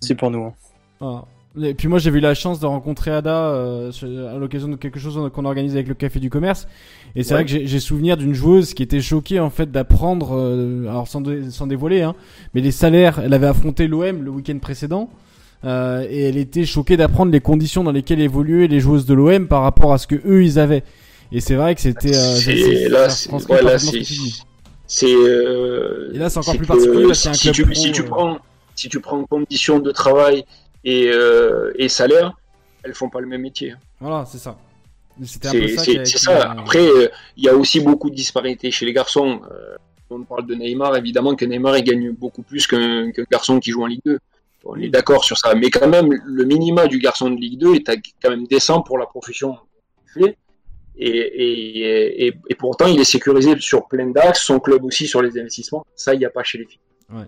C'est pour nous. Hein. Et puis moi j'ai eu la chance de rencontrer Ada euh, à l'occasion de quelque chose qu'on organise avec le Café du Commerce. Et c'est vrai que j'ai souvenir d'une joueuse qui était choquée en fait d'apprendre, alors sans, sans dévoiler, hein, mais les salaires, elle avait affronté l'OM le week-end précédent. Euh, et elle était choquée d'apprendre les conditions dans lesquelles évoluaient les joueuses de l'OM par rapport à ce que eux ils avaient. Et c'est vrai que c'était. Euh, là, c'est. Euh, et là, c'est encore plus particulier parce si, un club tu, si tu prends, si tu prends conditions de travail et, euh, et salaire, elles font pas le même métier. Voilà, c'est ça. C'est ça. Après, il y a aussi beaucoup de disparités chez les garçons. on parle de Neymar, évidemment que Neymar il gagne beaucoup plus qu'un garçon qui joue en Ligue 2. On est d'accord sur ça. Mais quand même, le minima du garçon de Ligue 2 est quand même décent pour la profession Et, et, et, et, pourtant, il est sécurisé sur plein d'axes, son club aussi sur les investissements. Ça, il n'y a pas chez les filles. Ouais.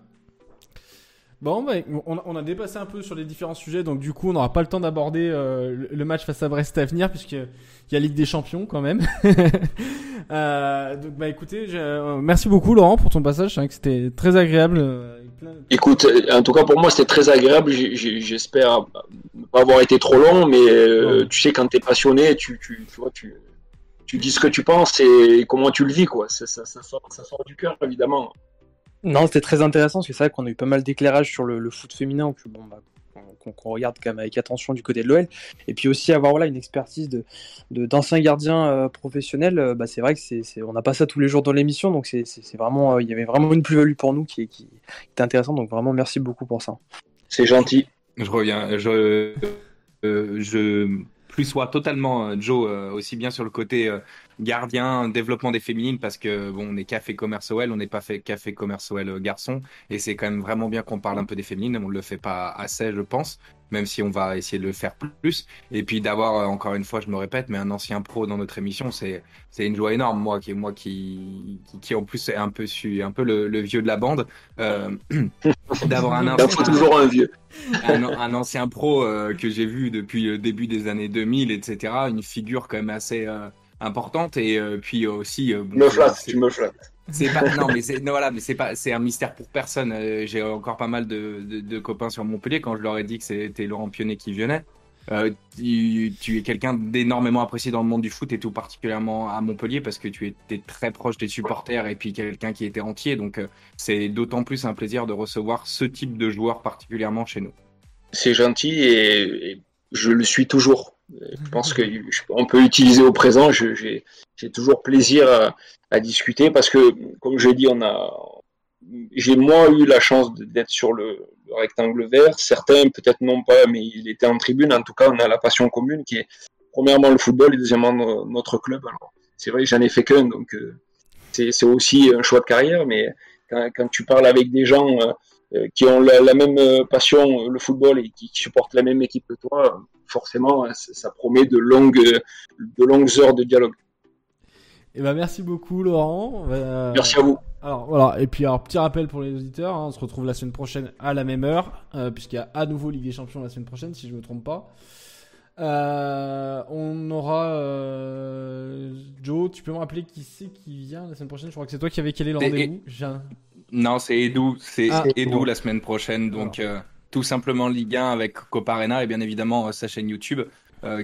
Bon, bah, on, a, dépassé un peu sur les différents sujets, donc du coup, on n'aura pas le temps d'aborder euh, le match face à Brest à venir, puisqu'il y a Ligue des Champions quand même. euh, donc, bah écoutez, euh, merci beaucoup Laurent pour ton passage, que c'était très agréable. Euh, Écoute, en tout cas pour moi c'était très agréable. J'espère ne pas avoir été trop long, mais tu sais quand tu es passionné, tu, tu, tu, vois, tu, tu, dis ce que tu penses et comment tu le vis, quoi. Ça, ça, ça, sort, ça sort du cœur évidemment. Non, c'était très intéressant parce que c'est vrai qu'on a eu pas mal d'éclairage sur le, le, foot féminin. Que, bon, bah, qu'on regarde quand même avec attention du côté de l'OL. Et puis aussi avoir voilà, une expertise de, d'anciens gardiens euh, professionnels, euh, bah, c'est vrai que c'est, on n'a pas ça tous les jours dans l'émission, donc c'est, vraiment, euh, il y avait vraiment une plus-value pour nous qui, qui, était intéressante. Donc vraiment, merci beaucoup pour ça. C'est gentil. Je reviens. Je, je plus soit totalement Joe aussi bien sur le côté gardien, développement des féminines, parce que bon, on est café commerce OL, on n'est pas fait café commerce OL garçon, et c'est quand même vraiment bien qu'on parle un peu des féminines, on ne le fait pas assez, je pense, même si on va essayer de le faire plus. Et puis d'avoir, euh, encore une fois, je me répète, mais un ancien pro dans notre émission, c'est une joie énorme, moi qui moi qui, qui, en plus est un peu un peu le, vieux de la bande, euh, d'avoir un ancien, toujours un vieux, un, ancien pro euh, que j'ai vu depuis le début des années 2000, etc. Une figure quand même assez importante et puis aussi. Me flatte, tu me flattes. C'est non mais c'est voilà mais c'est pas c'est un mystère pour personne. Euh, j'ai encore pas mal de, copains sur Montpellier quand je leur ai dit que c'était Laurent Pionnet qui venait. tu, tu, es quelqu'un d'énormément apprécié dans le monde du foot et tout particulièrement à Montpellier parce que tu étais très proche des supporters et puis quelqu'un qui était entier donc c'est d'autant plus un plaisir de recevoir ce type de joueur particulièrement chez nous. C'est gentil et je le suis toujours. Je pense qu'on peut utiliser au présent. J'ai toujours plaisir à, discuter parce que, comme je dit, on a, j'ai moi eu la chance d'être sur le, rectangle vert. Certains peut-être non pas, mais il était en tribune. En tout cas, on a la passion commune qui est premièrement le football et deuxièmement notre club. c'est vrai, j'en ai fait qu'un, donc euh, c'est aussi un choix de carrière. Mais quand, tu parles avec des gens euh, euh, qui ont la, même passion, le football, et qui supportent la même équipe que toi, forcément, hein, ça promet de longues, de longues heures de dialogue. Et eh ben merci beaucoup Laurent. Euh, merci à vous. Alors voilà, et puis alors petit rappel pour les auditeurs, hein, on se retrouve la semaine prochaine à la même heure, euh, puisqu'il y a à nouveau Ligue des Champions la semaine prochaine, si je ne me trompe pas. Euh, on aura Joe, tu peux me rappeler qui c'est qui vient la semaine prochaine? Je crois que c'est toi qui avais calé le rendez-vous. Non, c'est Edu, c'est ah. Edu la semaine prochaine, donc. Tout simplement Ligue 1 avec Coparena et bien évidemment sa chaîne YouTube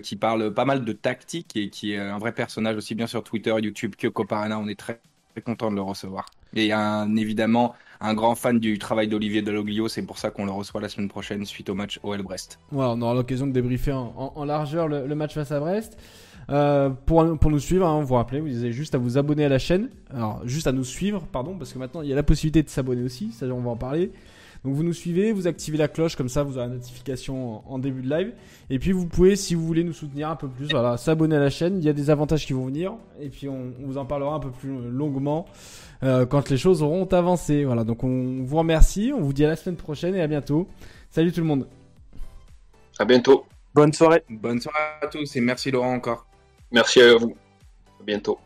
qui parle pas mal de tactique et qui est un vrai personnage aussi bien sur Twitter, YouTube que Coparena. On est très, très content de le recevoir. Et un, évidemment un grand fan du travail d'Olivier Deloglio, c'est pour ça qu'on le reçoit la semaine prochaine suite au match OL Brest. Voilà, on aura l'occasion de débriefer en, largeur le, match face à Brest. Euh, pour, pour, nous suivre, hein, vous vous rappelez, vous avez juste à vous abonner à la chaîne. Alors, juste à nous suivre, pardon, parce que maintenant il y a la possibilité de s'abonner aussi, ça on va en parler. Donc vous nous suivez, vous activez la cloche, comme ça vous aurez la notification en, début de live. Et puis vous pouvez, si vous voulez nous soutenir un peu plus, voilà, s'abonner à la chaîne. Il y a des avantages qui vont venir. Et puis on, vous en parlera un peu plus longuement euh, quand les choses auront avancé. Voilà, donc on vous remercie, on vous dit à la semaine prochaine et à bientôt. Salut tout le monde. À bientôt. Bonne soirée. Bonne soirée à tous et merci Laurent encore. Merci à vous. À bientôt.